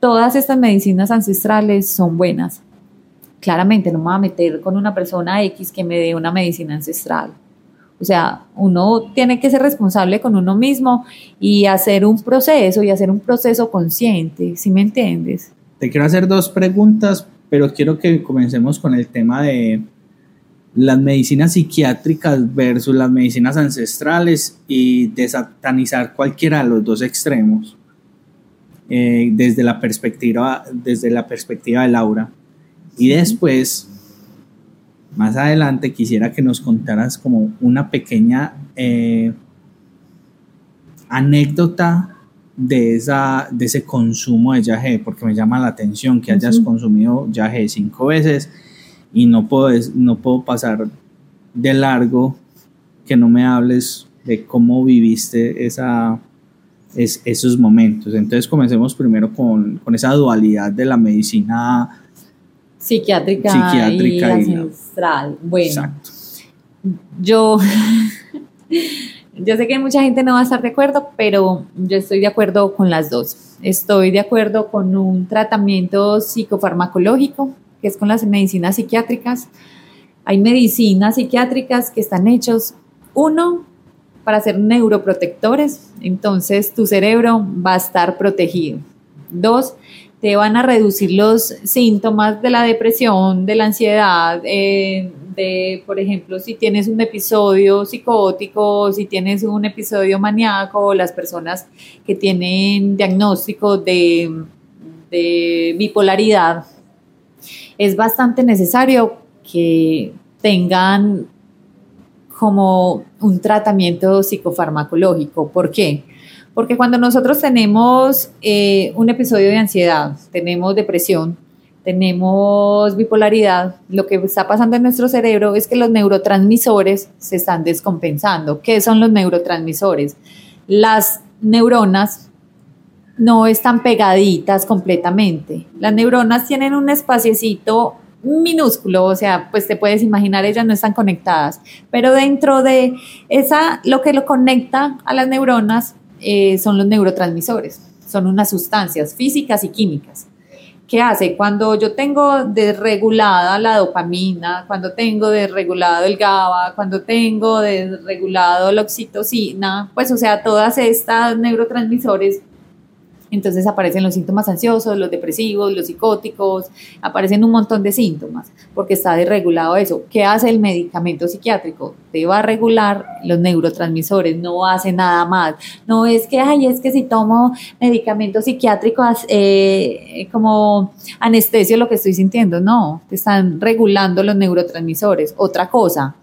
todas estas medicinas ancestrales son buenas. Claramente no me voy a meter con una persona X que me dé una medicina ancestral. O sea, uno tiene que ser responsable con uno mismo y hacer un proceso y hacer un proceso consciente, ¿sí me entiendes? Te quiero hacer dos preguntas, pero quiero que comencemos con el tema de las medicinas psiquiátricas versus las medicinas ancestrales y desatanizar cualquiera de los dos extremos. Eh, desde, la perspectiva, desde la perspectiva de Laura. Y después, más adelante, quisiera que nos contaras como una pequeña eh, anécdota de, esa, de ese consumo de yaje, porque me llama la atención que hayas consumido yaje cinco veces y no puedo, no puedo pasar de largo que no me hables de cómo viviste esa, es, esos momentos. Entonces comencemos primero con, con, esa dualidad de la medicina psiquiátrica, psiquiátrica y, ancestral. Bueno, Exacto. yo, yo sé que mucha gente no va a estar de acuerdo, pero yo estoy de acuerdo con las dos. Estoy de acuerdo con un tratamiento psicofarmacológico, que es con las medicinas psiquiátricas. Hay medicinas psiquiátricas que están hechos, uno, para ser neuroprotectores, entonces tu cerebro va a estar protegido. Dos, te van a reducir los síntomas de la depresión, de la ansiedad, eh, de, por ejemplo, si tienes un episodio psicótico, si tienes un episodio maníaco, las personas que tienen diagnóstico de, de bipolaridad, es bastante necesario que tengan como un tratamiento psicofarmacológico. ¿Por qué? Porque cuando nosotros tenemos eh, un episodio de ansiedad, tenemos depresión, tenemos bipolaridad, lo que está pasando en nuestro cerebro es que los neurotransmisores se están descompensando. ¿Qué son los neurotransmisores? Las neuronas no están pegaditas completamente. Las neuronas tienen un espaciecito minúsculo, o sea, pues te puedes imaginar, ellas no están conectadas, pero dentro de esa, lo que lo conecta a las neuronas eh, son los neurotransmisores, son unas sustancias físicas y químicas. ¿Qué hace? Cuando yo tengo desregulada la dopamina, cuando tengo desregulado el GABA, cuando tengo desregulado la oxitocina, pues o sea, todas estas neurotransmisores entonces aparecen los síntomas ansiosos, los depresivos, los psicóticos, aparecen un montón de síntomas porque está desregulado eso. ¿Qué hace el medicamento psiquiátrico? Te va a regular los neurotransmisores, no hace nada más. No es que, ay, es que si tomo medicamentos psiquiátricos eh, como anestesio lo que estoy sintiendo, no, te están regulando los neurotransmisores. Otra cosa,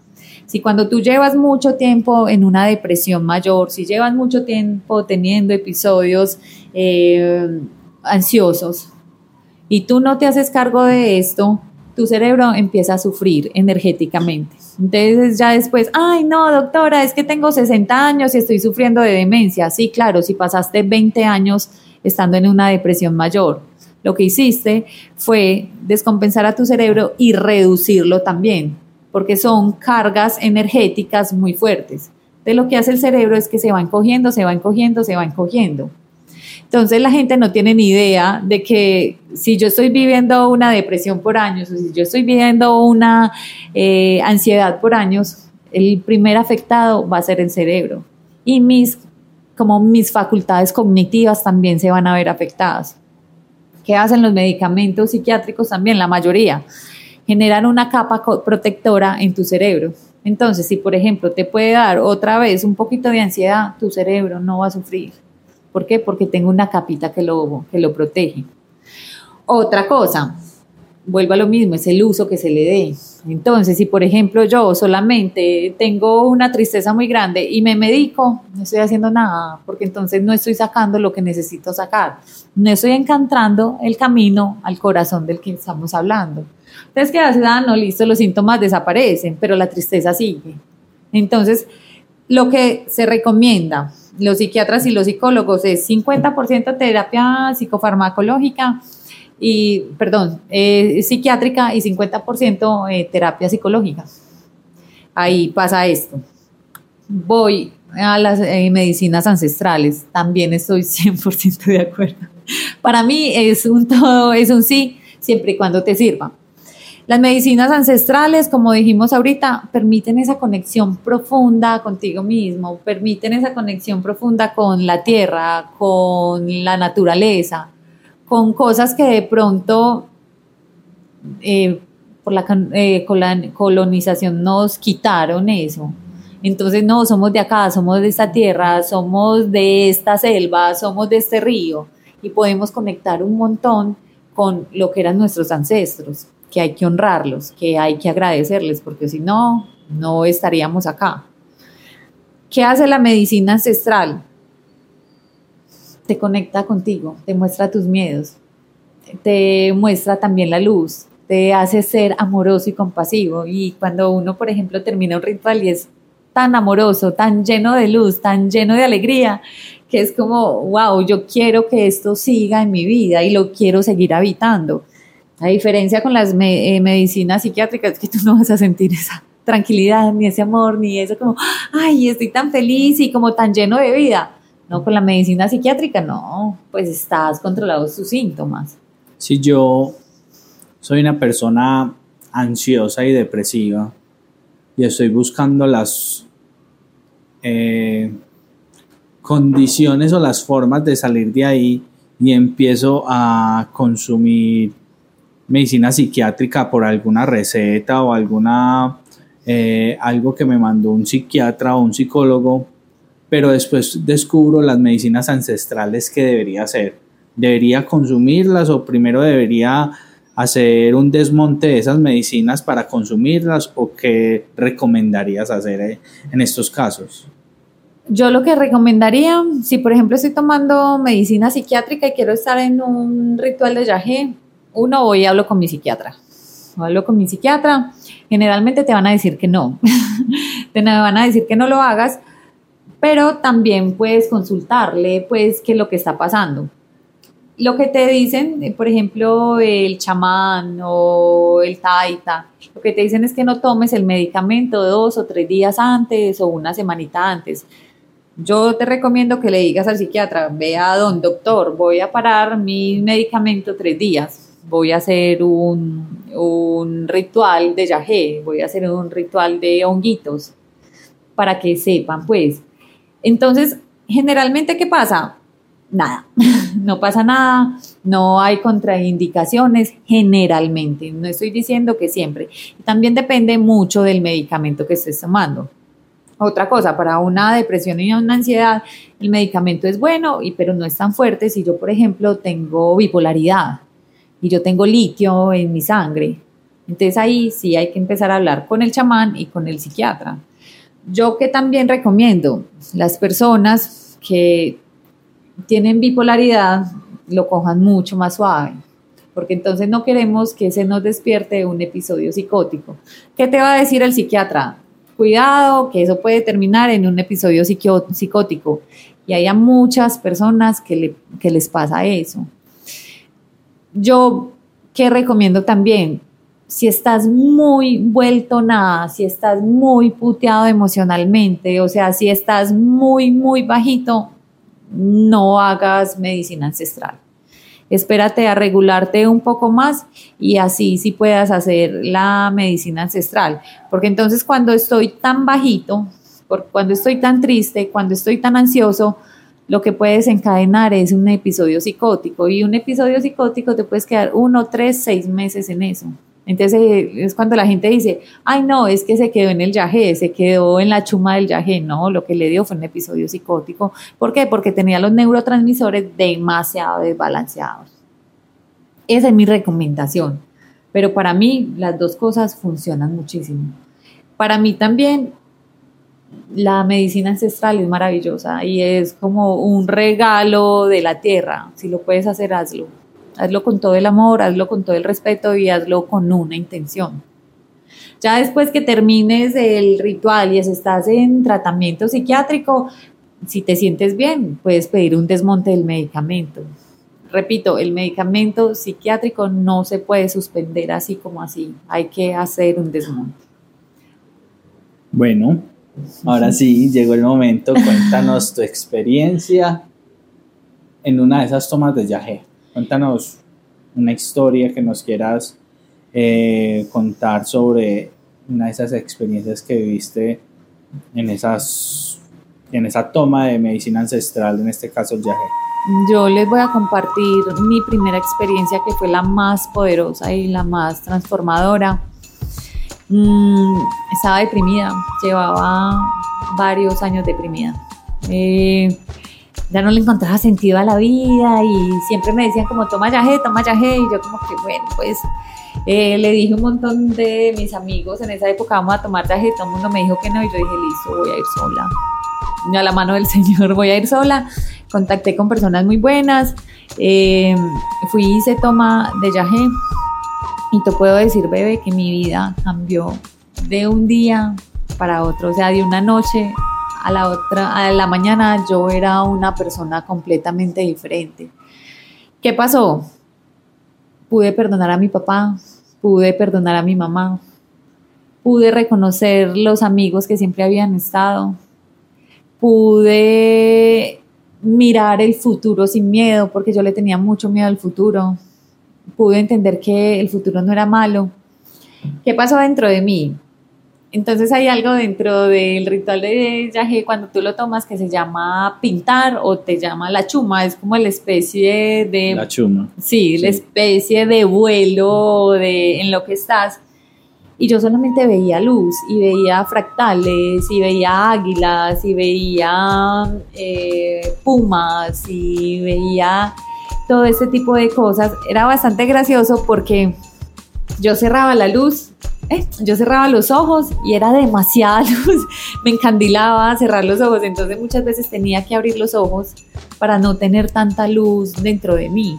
si cuando tú llevas mucho tiempo en una depresión mayor, si llevas mucho tiempo teniendo episodios eh, ansiosos y tú no te haces cargo de esto, tu cerebro empieza a sufrir energéticamente. Entonces ya después, ay no, doctora, es que tengo 60 años y estoy sufriendo de demencia. Sí, claro, si pasaste 20 años estando en una depresión mayor, lo que hiciste fue descompensar a tu cerebro y reducirlo también porque son cargas energéticas muy fuertes. De lo que hace el cerebro es que se va encogiendo, se va encogiendo, se va encogiendo. Entonces la gente no tiene ni idea de que si yo estoy viviendo una depresión por años o si yo estoy viviendo una eh, ansiedad por años, el primer afectado va a ser el cerebro y mis, como mis facultades cognitivas también se van a ver afectadas. ¿Qué hacen los medicamentos psiquiátricos también? La mayoría generan una capa protectora en tu cerebro. Entonces, si por ejemplo te puede dar otra vez un poquito de ansiedad, tu cerebro no va a sufrir. ¿Por qué? Porque tengo una capita que lo, que lo protege. Otra cosa, vuelvo a lo mismo, es el uso que se le dé. Entonces, si por ejemplo yo solamente tengo una tristeza muy grande y me medico, no estoy haciendo nada, porque entonces no estoy sacando lo que necesito sacar. No estoy encantando el camino al corazón del que estamos hablando. Entonces, ¿qué hace? Ah, no, listo, los síntomas desaparecen, pero la tristeza sigue. Entonces, lo que se recomienda los psiquiatras y los psicólogos es 50% terapia psicofarmacológica, y, perdón, eh, psiquiátrica y 50% eh, terapia psicológica. Ahí pasa esto. Voy a las eh, medicinas ancestrales, también estoy 100% de acuerdo. Para mí es un todo, es un sí, siempre y cuando te sirva. Las medicinas ancestrales, como dijimos ahorita, permiten esa conexión profunda contigo mismo, permiten esa conexión profunda con la tierra, con la naturaleza, con cosas que de pronto eh, por la, eh, la colonización nos quitaron eso. Entonces, no, somos de acá, somos de esta tierra, somos de esta selva, somos de este río y podemos conectar un montón con lo que eran nuestros ancestros, que hay que honrarlos, que hay que agradecerles, porque si no, no estaríamos acá. ¿Qué hace la medicina ancestral? Te conecta contigo, te muestra tus miedos, te muestra también la luz, te hace ser amoroso y compasivo. Y cuando uno, por ejemplo, termina un ritual y es tan amoroso, tan lleno de luz, tan lleno de alegría, que es como, wow, yo quiero que esto siga en mi vida y lo quiero seguir habitando. A diferencia con las eh, medicinas psiquiátricas, que tú no vas a sentir esa tranquilidad, ni ese amor, ni eso como, ay, estoy tan feliz y como tan lleno de vida. No, con la medicina psiquiátrica no, pues estás controlado sus síntomas. Si yo soy una persona ansiosa y depresiva y estoy buscando las eh, condiciones o las formas de salir de ahí y empiezo a consumir medicina psiquiátrica por alguna receta o alguna eh, algo que me mandó un psiquiatra o un psicólogo pero después descubro las medicinas ancestrales que debería hacer. ¿Debería consumirlas o primero debería hacer un desmonte de esas medicinas para consumirlas o qué recomendarías hacer eh, en estos casos? Yo lo que recomendaría, si por ejemplo estoy tomando medicina psiquiátrica y quiero estar en un ritual de yagé, uno voy y hablo con mi psiquiatra. Hablo con mi psiquiatra, generalmente te van a decir que no, te van a decir que no lo hagas, pero también puedes consultarle, pues, qué es lo que está pasando. Lo que te dicen, eh, por ejemplo, el chamán o el taita, lo que te dicen es que no tomes el medicamento dos o tres días antes o una semanita antes. Yo te recomiendo que le digas al psiquiatra, vea, don doctor, voy a parar mi medicamento tres días, voy a hacer un, un ritual de yagé, voy a hacer un ritual de honguitos, para que sepan, pues, entonces, generalmente, ¿qué pasa? Nada, no pasa nada, no hay contraindicaciones generalmente, no estoy diciendo que siempre. También depende mucho del medicamento que estés tomando. Otra cosa, para una depresión y una ansiedad, el medicamento es bueno, y, pero no es tan fuerte si yo, por ejemplo, tengo bipolaridad y yo tengo litio en mi sangre. Entonces ahí sí hay que empezar a hablar con el chamán y con el psiquiatra. Yo que también recomiendo, las personas que tienen bipolaridad lo cojan mucho más suave, porque entonces no queremos que se nos despierte un episodio psicótico. ¿Qué te va a decir el psiquiatra? Cuidado, que eso puede terminar en un episodio psicótico. Y hay a muchas personas que, que les pasa eso. Yo, ¿qué recomiendo también? Si estás muy vuelto nada, si estás muy puteado emocionalmente, o sea, si estás muy, muy bajito, no hagas medicina ancestral. espérate a regularte un poco más y así sí puedas hacer la medicina ancestral. Porque entonces cuando estoy tan bajito, cuando estoy tan triste, cuando estoy tan ansioso, lo que puede desencadenar es un episodio psicótico y un episodio psicótico te puedes quedar uno, tres, seis meses en eso. Entonces eh, es cuando la gente dice, ay no, es que se quedó en el yagé, se quedó en la chuma del yagé. No, lo que le dio fue un episodio psicótico. ¿Por qué? Porque tenía los neurotransmisores demasiado desbalanceados. Esa es mi recomendación. Pero para mí las dos cosas funcionan muchísimo. Para mí también la medicina ancestral es maravillosa y es como un regalo de la tierra. Si lo puedes hacer, hazlo. Hazlo con todo el amor, hazlo con todo el respeto y hazlo con una intención. Ya después que termines el ritual y estás en tratamiento psiquiátrico, si te sientes bien, puedes pedir un desmonte del medicamento. Repito, el medicamento psiquiátrico no se puede suspender así como así, hay que hacer un desmonte. Bueno, ahora sí, llegó el momento, cuéntanos tu experiencia en una de esas tomas de yaje. Cuéntanos una historia que nos quieras eh, contar sobre una de esas experiencias que viviste en, esas, en esa toma de medicina ancestral, en este caso el yaje. Yo les voy a compartir mi primera experiencia que fue la más poderosa y la más transformadora. Mm, estaba deprimida, llevaba varios años deprimida. Eh, ya no le encontraba sentido a la vida y siempre me decían como toma yaje, toma yaje y yo como que bueno, pues eh, le dije un montón de mis amigos en esa época vamos a tomar yaje, todo el mundo me dijo que no y yo dije listo, voy a ir sola. A la mano del Señor voy a ir sola. Contacté con personas muy buenas, eh, fui y hice toma de yaje y te puedo decir, bebé, que mi vida cambió de un día para otro, o sea, de una noche a la otra, a la mañana yo era una persona completamente diferente. ¿Qué pasó? Pude perdonar a mi papá, pude perdonar a mi mamá, pude reconocer los amigos que siempre habían estado, pude mirar el futuro sin miedo, porque yo le tenía mucho miedo al futuro, pude entender que el futuro no era malo. ¿Qué pasó dentro de mí? Entonces hay algo dentro del ritual de yaje cuando tú lo tomas que se llama pintar o te llama la chuma, es como la especie de... La chuma. Sí, la especie de vuelo de, en lo que estás. Y yo solamente veía luz y veía fractales y veía águilas y veía eh, pumas y veía todo ese tipo de cosas. Era bastante gracioso porque yo cerraba la luz eh, yo cerraba los ojos y era demasiada luz, me encandilaba cerrar los ojos, entonces muchas veces tenía que abrir los ojos para no tener tanta luz dentro de mí.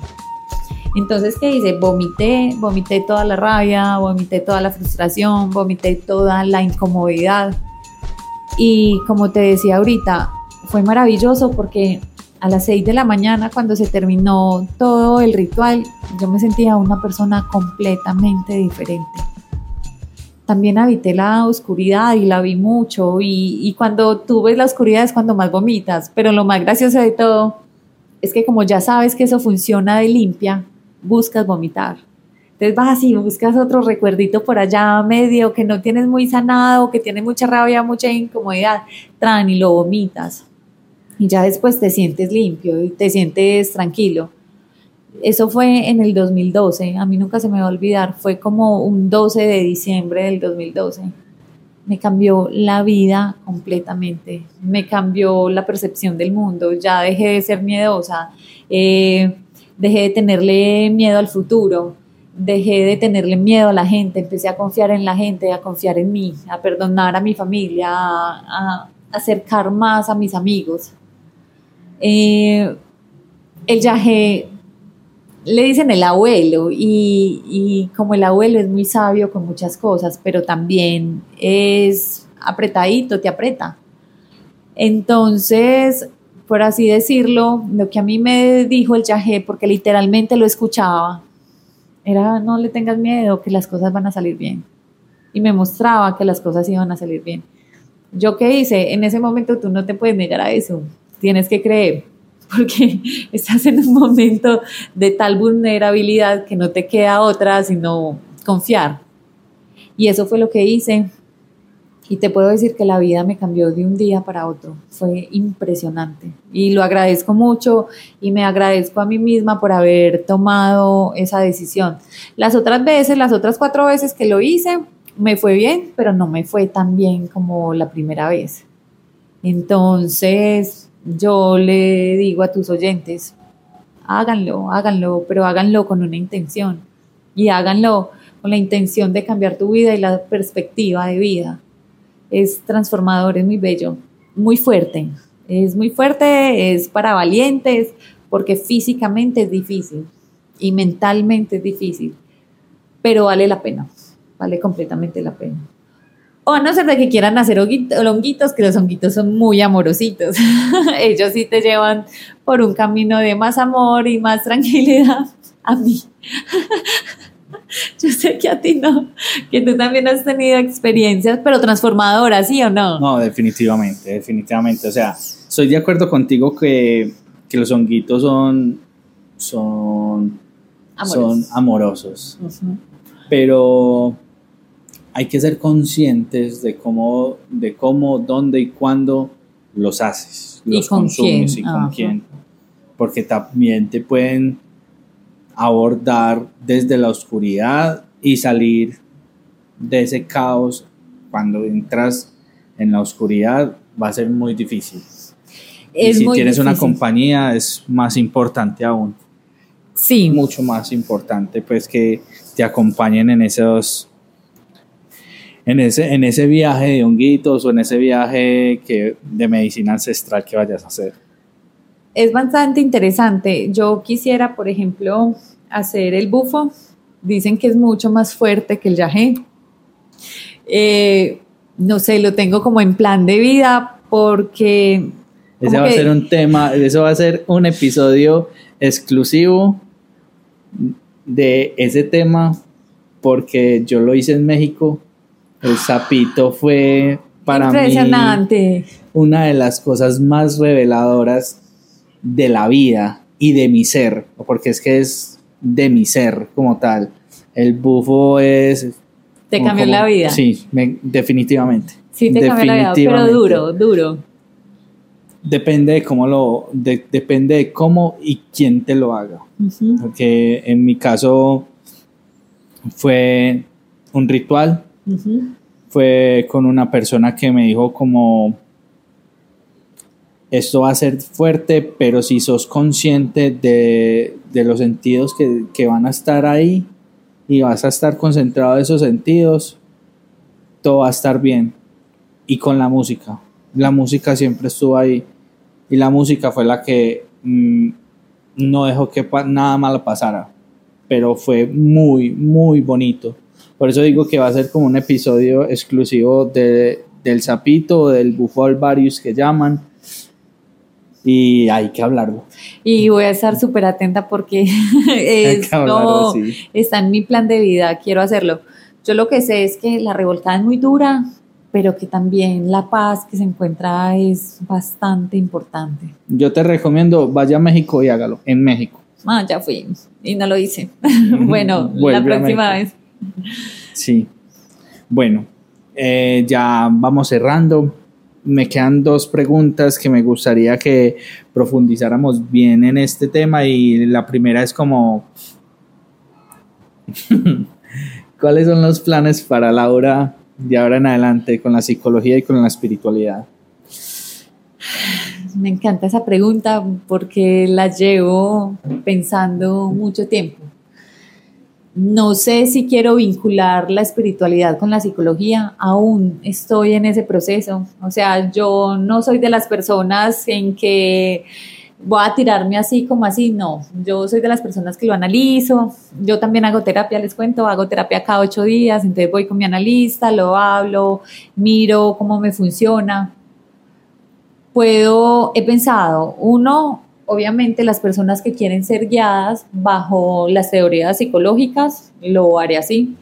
Entonces, ¿qué hice? Vomité, vomité toda la rabia, vomité toda la frustración, vomité toda la incomodidad. Y como te decía ahorita, fue maravilloso porque a las 6 de la mañana, cuando se terminó todo el ritual, yo me sentía una persona completamente diferente también habité la oscuridad y la vi mucho y, cuando tú ves la oscuridad es cuando más vomitas, pero lo más gracioso de todo es que como ya sabes que eso funciona de limpia, buscas vomitar. Entonces vas así, buscas otro recuerdito por allá medio que no tienes muy sanado, que tiene mucha rabia, mucha incomodidad, tran y lo vomitas. Y ya después te sientes limpio y te sientes tranquilo. Eso fue en el 2012, a mí nunca se me va a olvidar, fue como un 12 de diciembre del 2012. Me cambió la vida completamente, me cambió la percepción del mundo, ya dejé de ser miedosa, eh, dejé de tenerle miedo al futuro, dejé de tenerle miedo a la gente, empecé a confiar en la gente, a confiar en mí, a perdonar a mi familia, a, acercar más a mis amigos. Eh, el viaje le dicen el abuelo y, como el abuelo es muy sabio con muchas cosas, pero también es apretadito, te aprieta. Entonces, por así decirlo, lo que a mí me dijo el yajé, porque literalmente lo escuchaba, era no le tengas miedo, que las cosas van a salir bien. Y me mostraba que las cosas iban a salir bien. ¿Yo qué hice? En ese momento tú no te puedes negar a eso, tienes que creer porque estás en un momento de tal vulnerabilidad que no te queda otra sino confiar. Y eso fue lo que hice. Y te puedo decir que la vida me cambió de un día para otro. Fue impresionante. Y lo agradezco mucho y me agradezco a mí misma por haber tomado esa decisión. Las otras veces, las otras cuatro veces que lo hice, me fue bien, pero no me fue tan bien como la primera vez. Entonces, yo le digo a tus oyentes, háganlo, háganlo, pero háganlo con una intención y háganlo con la intención de cambiar tu vida y la perspectiva de vida. Es transformador, es muy bello, muy fuerte, es muy fuerte, es para valientes, porque físicamente es difícil y mentalmente es difícil, pero vale la pena, vale completamente la pena. O a no ser de que quieran hacer honguitos, que los honguitos son muy amorositos. Ellos sí te llevan por un camino de más amor y más tranquilidad. A mí. Yo sé que a ti no, que tú también has tenido experiencias, pero transformadoras, ¿sí o no? No, definitivamente, definitivamente. O sea, estoy de acuerdo contigo que, los honguitos son, son, son amorosos. Pero hay que ser conscientes de cómo, de cómo, dónde y cuándo los haces, los consumes y con quién. Porque también te pueden abordar desde la oscuridad y salir de ese caos cuando entras en la oscuridad va a ser muy difícil. y si tienes una compañía es más importante aún. Sí. Mucho más importante pues que te acompañen en esos en ese, en ese viaje de honguitos o en ese viaje que, de medicina ancestral que vayas a hacer. Es bastante interesante. Yo quisiera, por ejemplo, hacer el bufo. Dicen que es mucho más fuerte que el yagé. Eh, no sé, lo tengo como en plan de vida porque... Ese va a ser un tema, eso va a ser un episodio exclusivo de ese tema porque yo lo hice en México el sapito fue para mí una de las cosas más reveladoras de la vida y de mi ser, porque es que es de mi ser como tal. El bufo es... Te cambió la vida. Sí, definitivamente. Sí, te cambió la vida, pero duro, duro. Depende de cómo lo, depende de cómo y quién te lo haga. Porque en mi caso fue un ritual fue con una persona que me dijo como, esto va a ser fuerte, pero si sos consciente de, los sentidos que, van a estar ahí y vas a estar concentrado en esos sentidos, todo va a estar bien. Y con la música, la música siempre estuvo ahí y la música fue la que mm, no dejó que nada malo pasara, pero fue muy, muy bonito. Por eso digo que va a ser como un episodio exclusivo de, del sapito, del bufol varios que llaman. Y hay que hablarlo. Y voy a estar súper atenta porque está en mi plan de vida, quiero hacerlo. Yo lo que sé es que la revolcada es muy dura, pero que también la paz que se encuentra es bastante importante. Yo te recomiendo, vaya a México y hágalo, en México. Ah, ya fui y no lo hice. bueno, la próxima vez. Sí. Bueno, eh, ya vamos cerrando. Me quedan dos preguntas que me gustaría que profundizáramos bien en este tema y la primera es como, ¿cuáles son los planes para Laura de ahora en adelante con la psicología y con la espiritualidad? Me encanta esa pregunta porque la llevo pensando mucho tiempo no sé si quiero vincular la espiritualidad con la psicología, aún estoy en ese proceso. O sea, yo no soy de las personas en que voy a tirarme así como así, no. Yo soy de las personas que lo analizo. Yo también hago terapia, les cuento, hago terapia cada ocho días, entonces voy con mi analista, lo hablo, miro cómo me funciona. Puedo, he pensado, uno, obviamente las personas que quieren ser guiadas bajo las teorías psicológicas, lo haré así,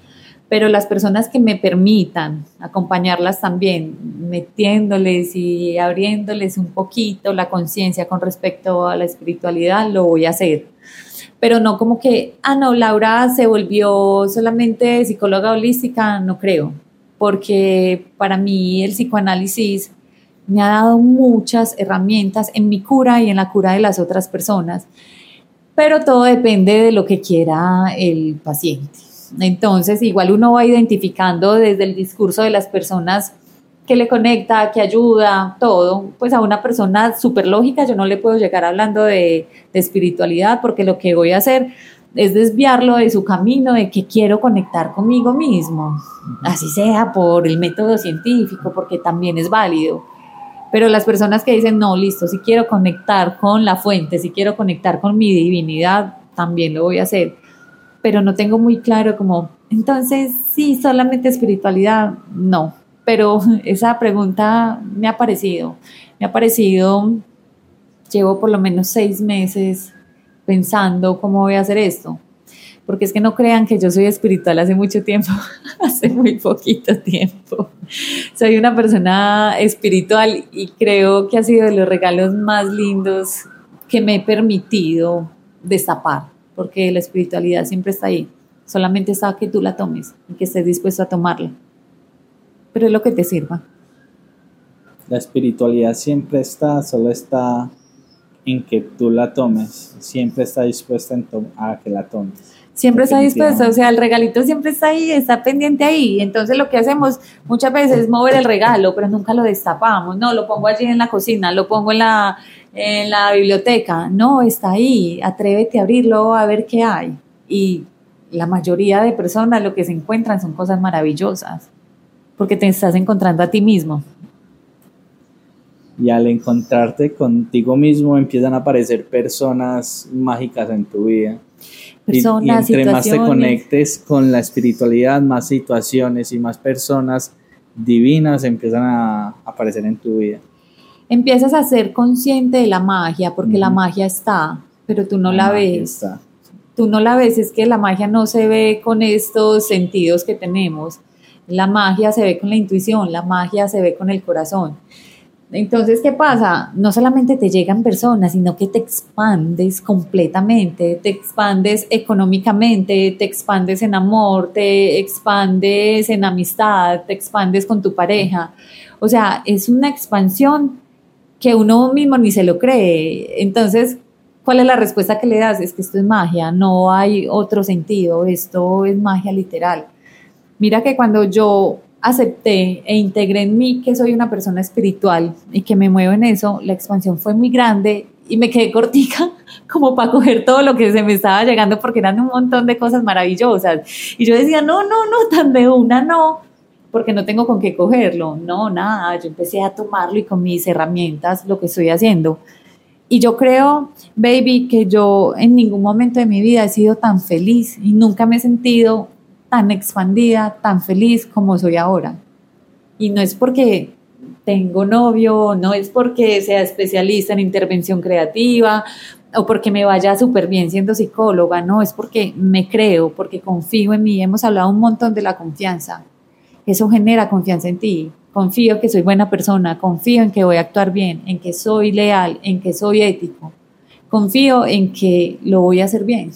pero las personas que me permitan acompañarlas también metiéndoles y abriéndoles un poquito la conciencia con respecto a la espiritualidad, lo voy a hacer. Pero no como que, ah, no, Laura se volvió solamente psicóloga holística, no creo, porque para mí el psicoanálisis me ha dado muchas herramientas en mi cura y en la cura de las otras personas, pero todo depende de lo que quiera el paciente. Entonces, igual uno va identificando desde el discurso de las personas que le conecta, que ayuda, todo, pues a una persona súper lógica yo no le puedo llegar hablando de, de, espiritualidad porque lo que voy a hacer es desviarlo de su camino de que quiero conectar conmigo mismo, así sea por el método científico, porque también es válido. Pero las personas que dicen, no, listo, si quiero conectar con la fuente, si quiero conectar con mi divinidad, también lo voy a hacer. Pero no tengo muy claro como, entonces, sí, solamente espiritualidad, no pero esa pregunta me ha parecido, me ha parecido, llevo por lo menos seis meses pensando cómo voy a hacer esto, porque es que no crean que yo soy espiritual hace mucho tiempo, hace muy poquito tiempo. Soy una persona espiritual y creo que ha sido de los regalos más lindos que me he permitido destapar, porque la espiritualidad siempre está ahí, solamente está que tú la tomes y que estés dispuesto a tomarla pero es lo que te sirva. La espiritualidad siempre está, solo está en que tú la tomes, siempre está dispuesta a que la tomes. Siempre está dispuesta, o sea, el regalito siempre está ahí, está pendiente ahí. Entonces lo que hacemos muchas veces es mover el regalo, pero nunca lo destapamos. No, lo pongo allí en la cocina, lo pongo en la, en la biblioteca. No, está ahí, atrévete a abrirlo a ver qué hay. Y la mayoría de personas lo que se encuentran son cosas maravillosas porque te estás encontrando a ti mismo. Y al encontrarte contigo mismo empiezan a aparecer personas mágicas en tu vida. Personas, y, y entre más te conectes con la espiritualidad, más situaciones y más personas divinas empiezan a aparecer en tu vida. Empiezas a ser consciente de la magia, porque la magia está, pero tú no la, la ves. Tú no la ves, es que la magia no se ve con estos sentidos que tenemos. La magia se ve con la intuición, la magia se ve con el corazón. Entonces, ¿qué pasa? No solamente te llegan personas, sino que te expandes completamente, te expandes económicamente, te expandes en amor, te expandes en amistad, te expandes con tu pareja. O sea, es una expansión que uno mismo ni se lo cree. Entonces, ¿cuál es la respuesta que le das? Es que esto es magia, no hay otro sentido, esto es magia literal. Mira que cuando yo acepté e integré en mí que soy una persona espiritual y que me muevo en eso, la expansión fue muy grande y me quedé cortica como para coger todo lo que se me estaba llegando porque eran un montón de cosas maravillosas. Y yo decía, no, no, no, tan de una no, porque no tengo con qué cogerlo. No, nada, yo empecé a tomarlo y con mis herramientas lo que estoy haciendo. Y yo creo, baby, que yo en ningún momento de mi vida he sido tan feliz y nunca me he sentido tan expandida, tan feliz como soy ahora. Y no es porque tengo novio, no es porque sea especialista en intervención creativa o porque me vaya súper bien siendo psicóloga, no, es porque me creo, porque confío en mí. Hemos hablado un montón de la confianza. Eso genera confianza en ti. Confío que soy buena persona, confío en que voy a actuar bien, en que soy leal, en que soy ético. Confío en que lo voy a hacer bien.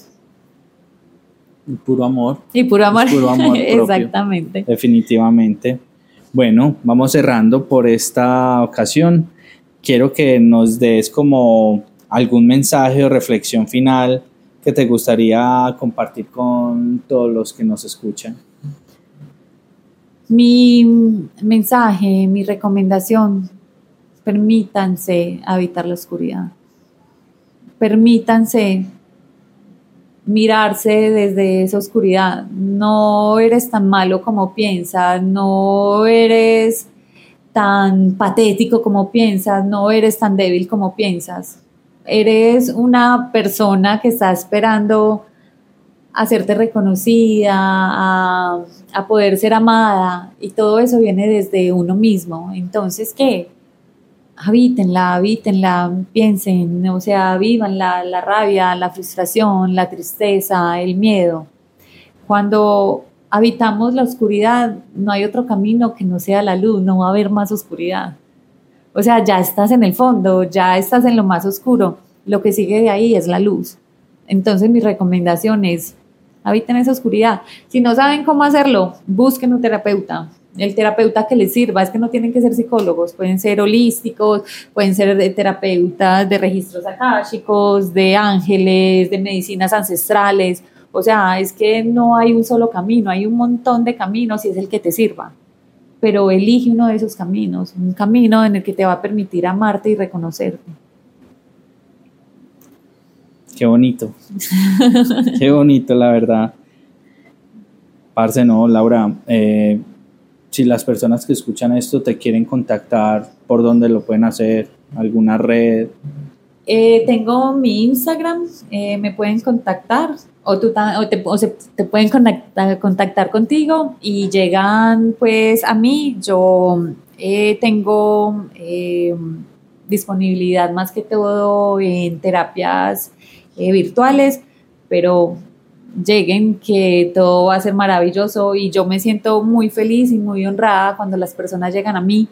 Y puro amor. Y puro amor. Exactamente. Definitivamente. Bueno, vamos cerrando por esta ocasión. Quiero que nos des como algún mensaje o reflexión final que te gustaría compartir con todos los que nos escuchan. Mi mensaje, mi recomendación, permítanse habitar la oscuridad. Permítanse mirarse desde esa oscuridad. No eres tan malo como piensas, no eres tan patético como piensas, no eres tan débil como piensas. Eres una persona que está esperando a serte reconocida, a, a poder ser amada y todo eso viene desde uno mismo. Entonces, ¿qué? Habítenla, habítenla, piensen, o sea, vivan la, la rabia, la frustración, la tristeza, el miedo. Cuando habitamos la oscuridad, no hay otro camino que no sea la luz, no va a haber más oscuridad. O sea, ya estás en el fondo, ya estás en lo más oscuro, lo que sigue de ahí es la luz. Entonces mi recomendación es, habiten esa oscuridad. Si no saben cómo hacerlo, busquen un terapeuta, el terapeuta que les sirva, es que no tienen que ser psicólogos, pueden ser holísticos, pueden ser de terapeutas de registros akáshicos, de ángeles, de medicinas ancestrales, o sea, es que no hay un solo camino, hay un montón de caminos y es el que te sirva. Pero elige uno de esos caminos, un camino en el que te va a permitir amarte y reconocerte. Qué bonito. Qué bonito, la verdad. Parce, no, Laura. Eh, si las personas que escuchan esto te quieren contactar, ¿por dónde lo pueden hacer? ¿Alguna red? Eh, tengo mi Instagram, eh, me pueden contactar o, tú, o, te, te, pueden contactar, contactar, contigo y llegan pues a mí. Yo eh, tengo disponibilidad más que todo en terapias virtuales, pero lleguen, que todo va a ser maravilloso y yo me siento muy feliz y muy honrada cuando las personas llegan a mí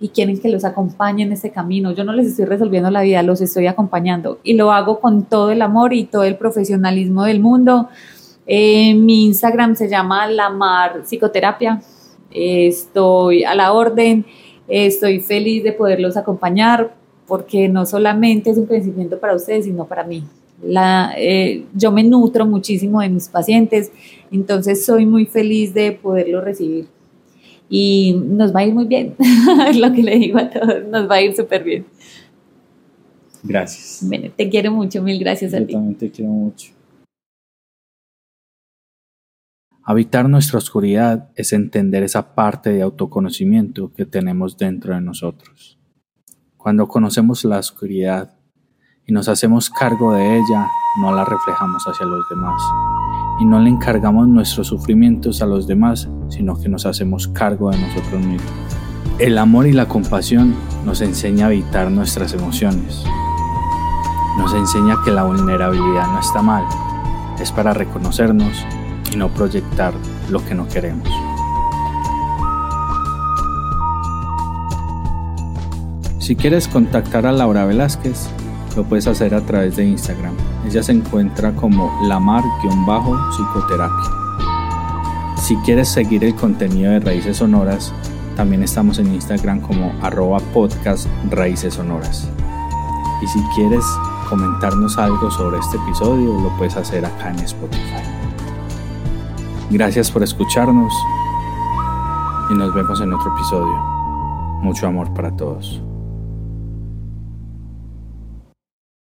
y quieren que los acompañe en este camino. Yo no les estoy resolviendo la vida, los estoy acompañando y lo hago con todo el amor y todo el profesionalismo del mundo. Eh, mi Instagram se llama Lamar Psicoterapia. estoy a la orden, estoy feliz de poderlos acompañar porque no solamente es un crecimiento para ustedes, sino para mí. La, eh, yo me nutro muchísimo de mis pacientes, entonces soy muy feliz de poderlo recibir. Y nos va a ir muy bien, es lo que le digo a todos, nos va a ir súper bien. Gracias. Bueno, te quiero mucho, mil gracias a ti. Yo también te quiero mucho. Habitar nuestra oscuridad es entender esa parte de autoconocimiento que tenemos dentro de nosotros. Cuando conocemos la oscuridad, y nos hacemos cargo de ella, no la reflejamos hacia los demás. Y no le encargamos nuestros sufrimientos a los demás, sino que nos hacemos cargo de nosotros mismos. El amor y la compasión nos enseña a evitar nuestras emociones. Nos enseña que la vulnerabilidad no está mal, es para reconocernos y no proyectar lo que no queremos. Si quieres contactar a Laura Velázquez, lo puedes hacer a través de Instagram. Ella se encuentra como lamar-psicoterapia. Si quieres seguir el contenido de Raíces Sonoras, también estamos en Instagram como arroba podcast Raíces Sonoras. Y si quieres comentarnos algo sobre este episodio, lo puedes hacer acá en Spotify. Gracias por escucharnos y nos vemos en otro episodio. Mucho amor para todos.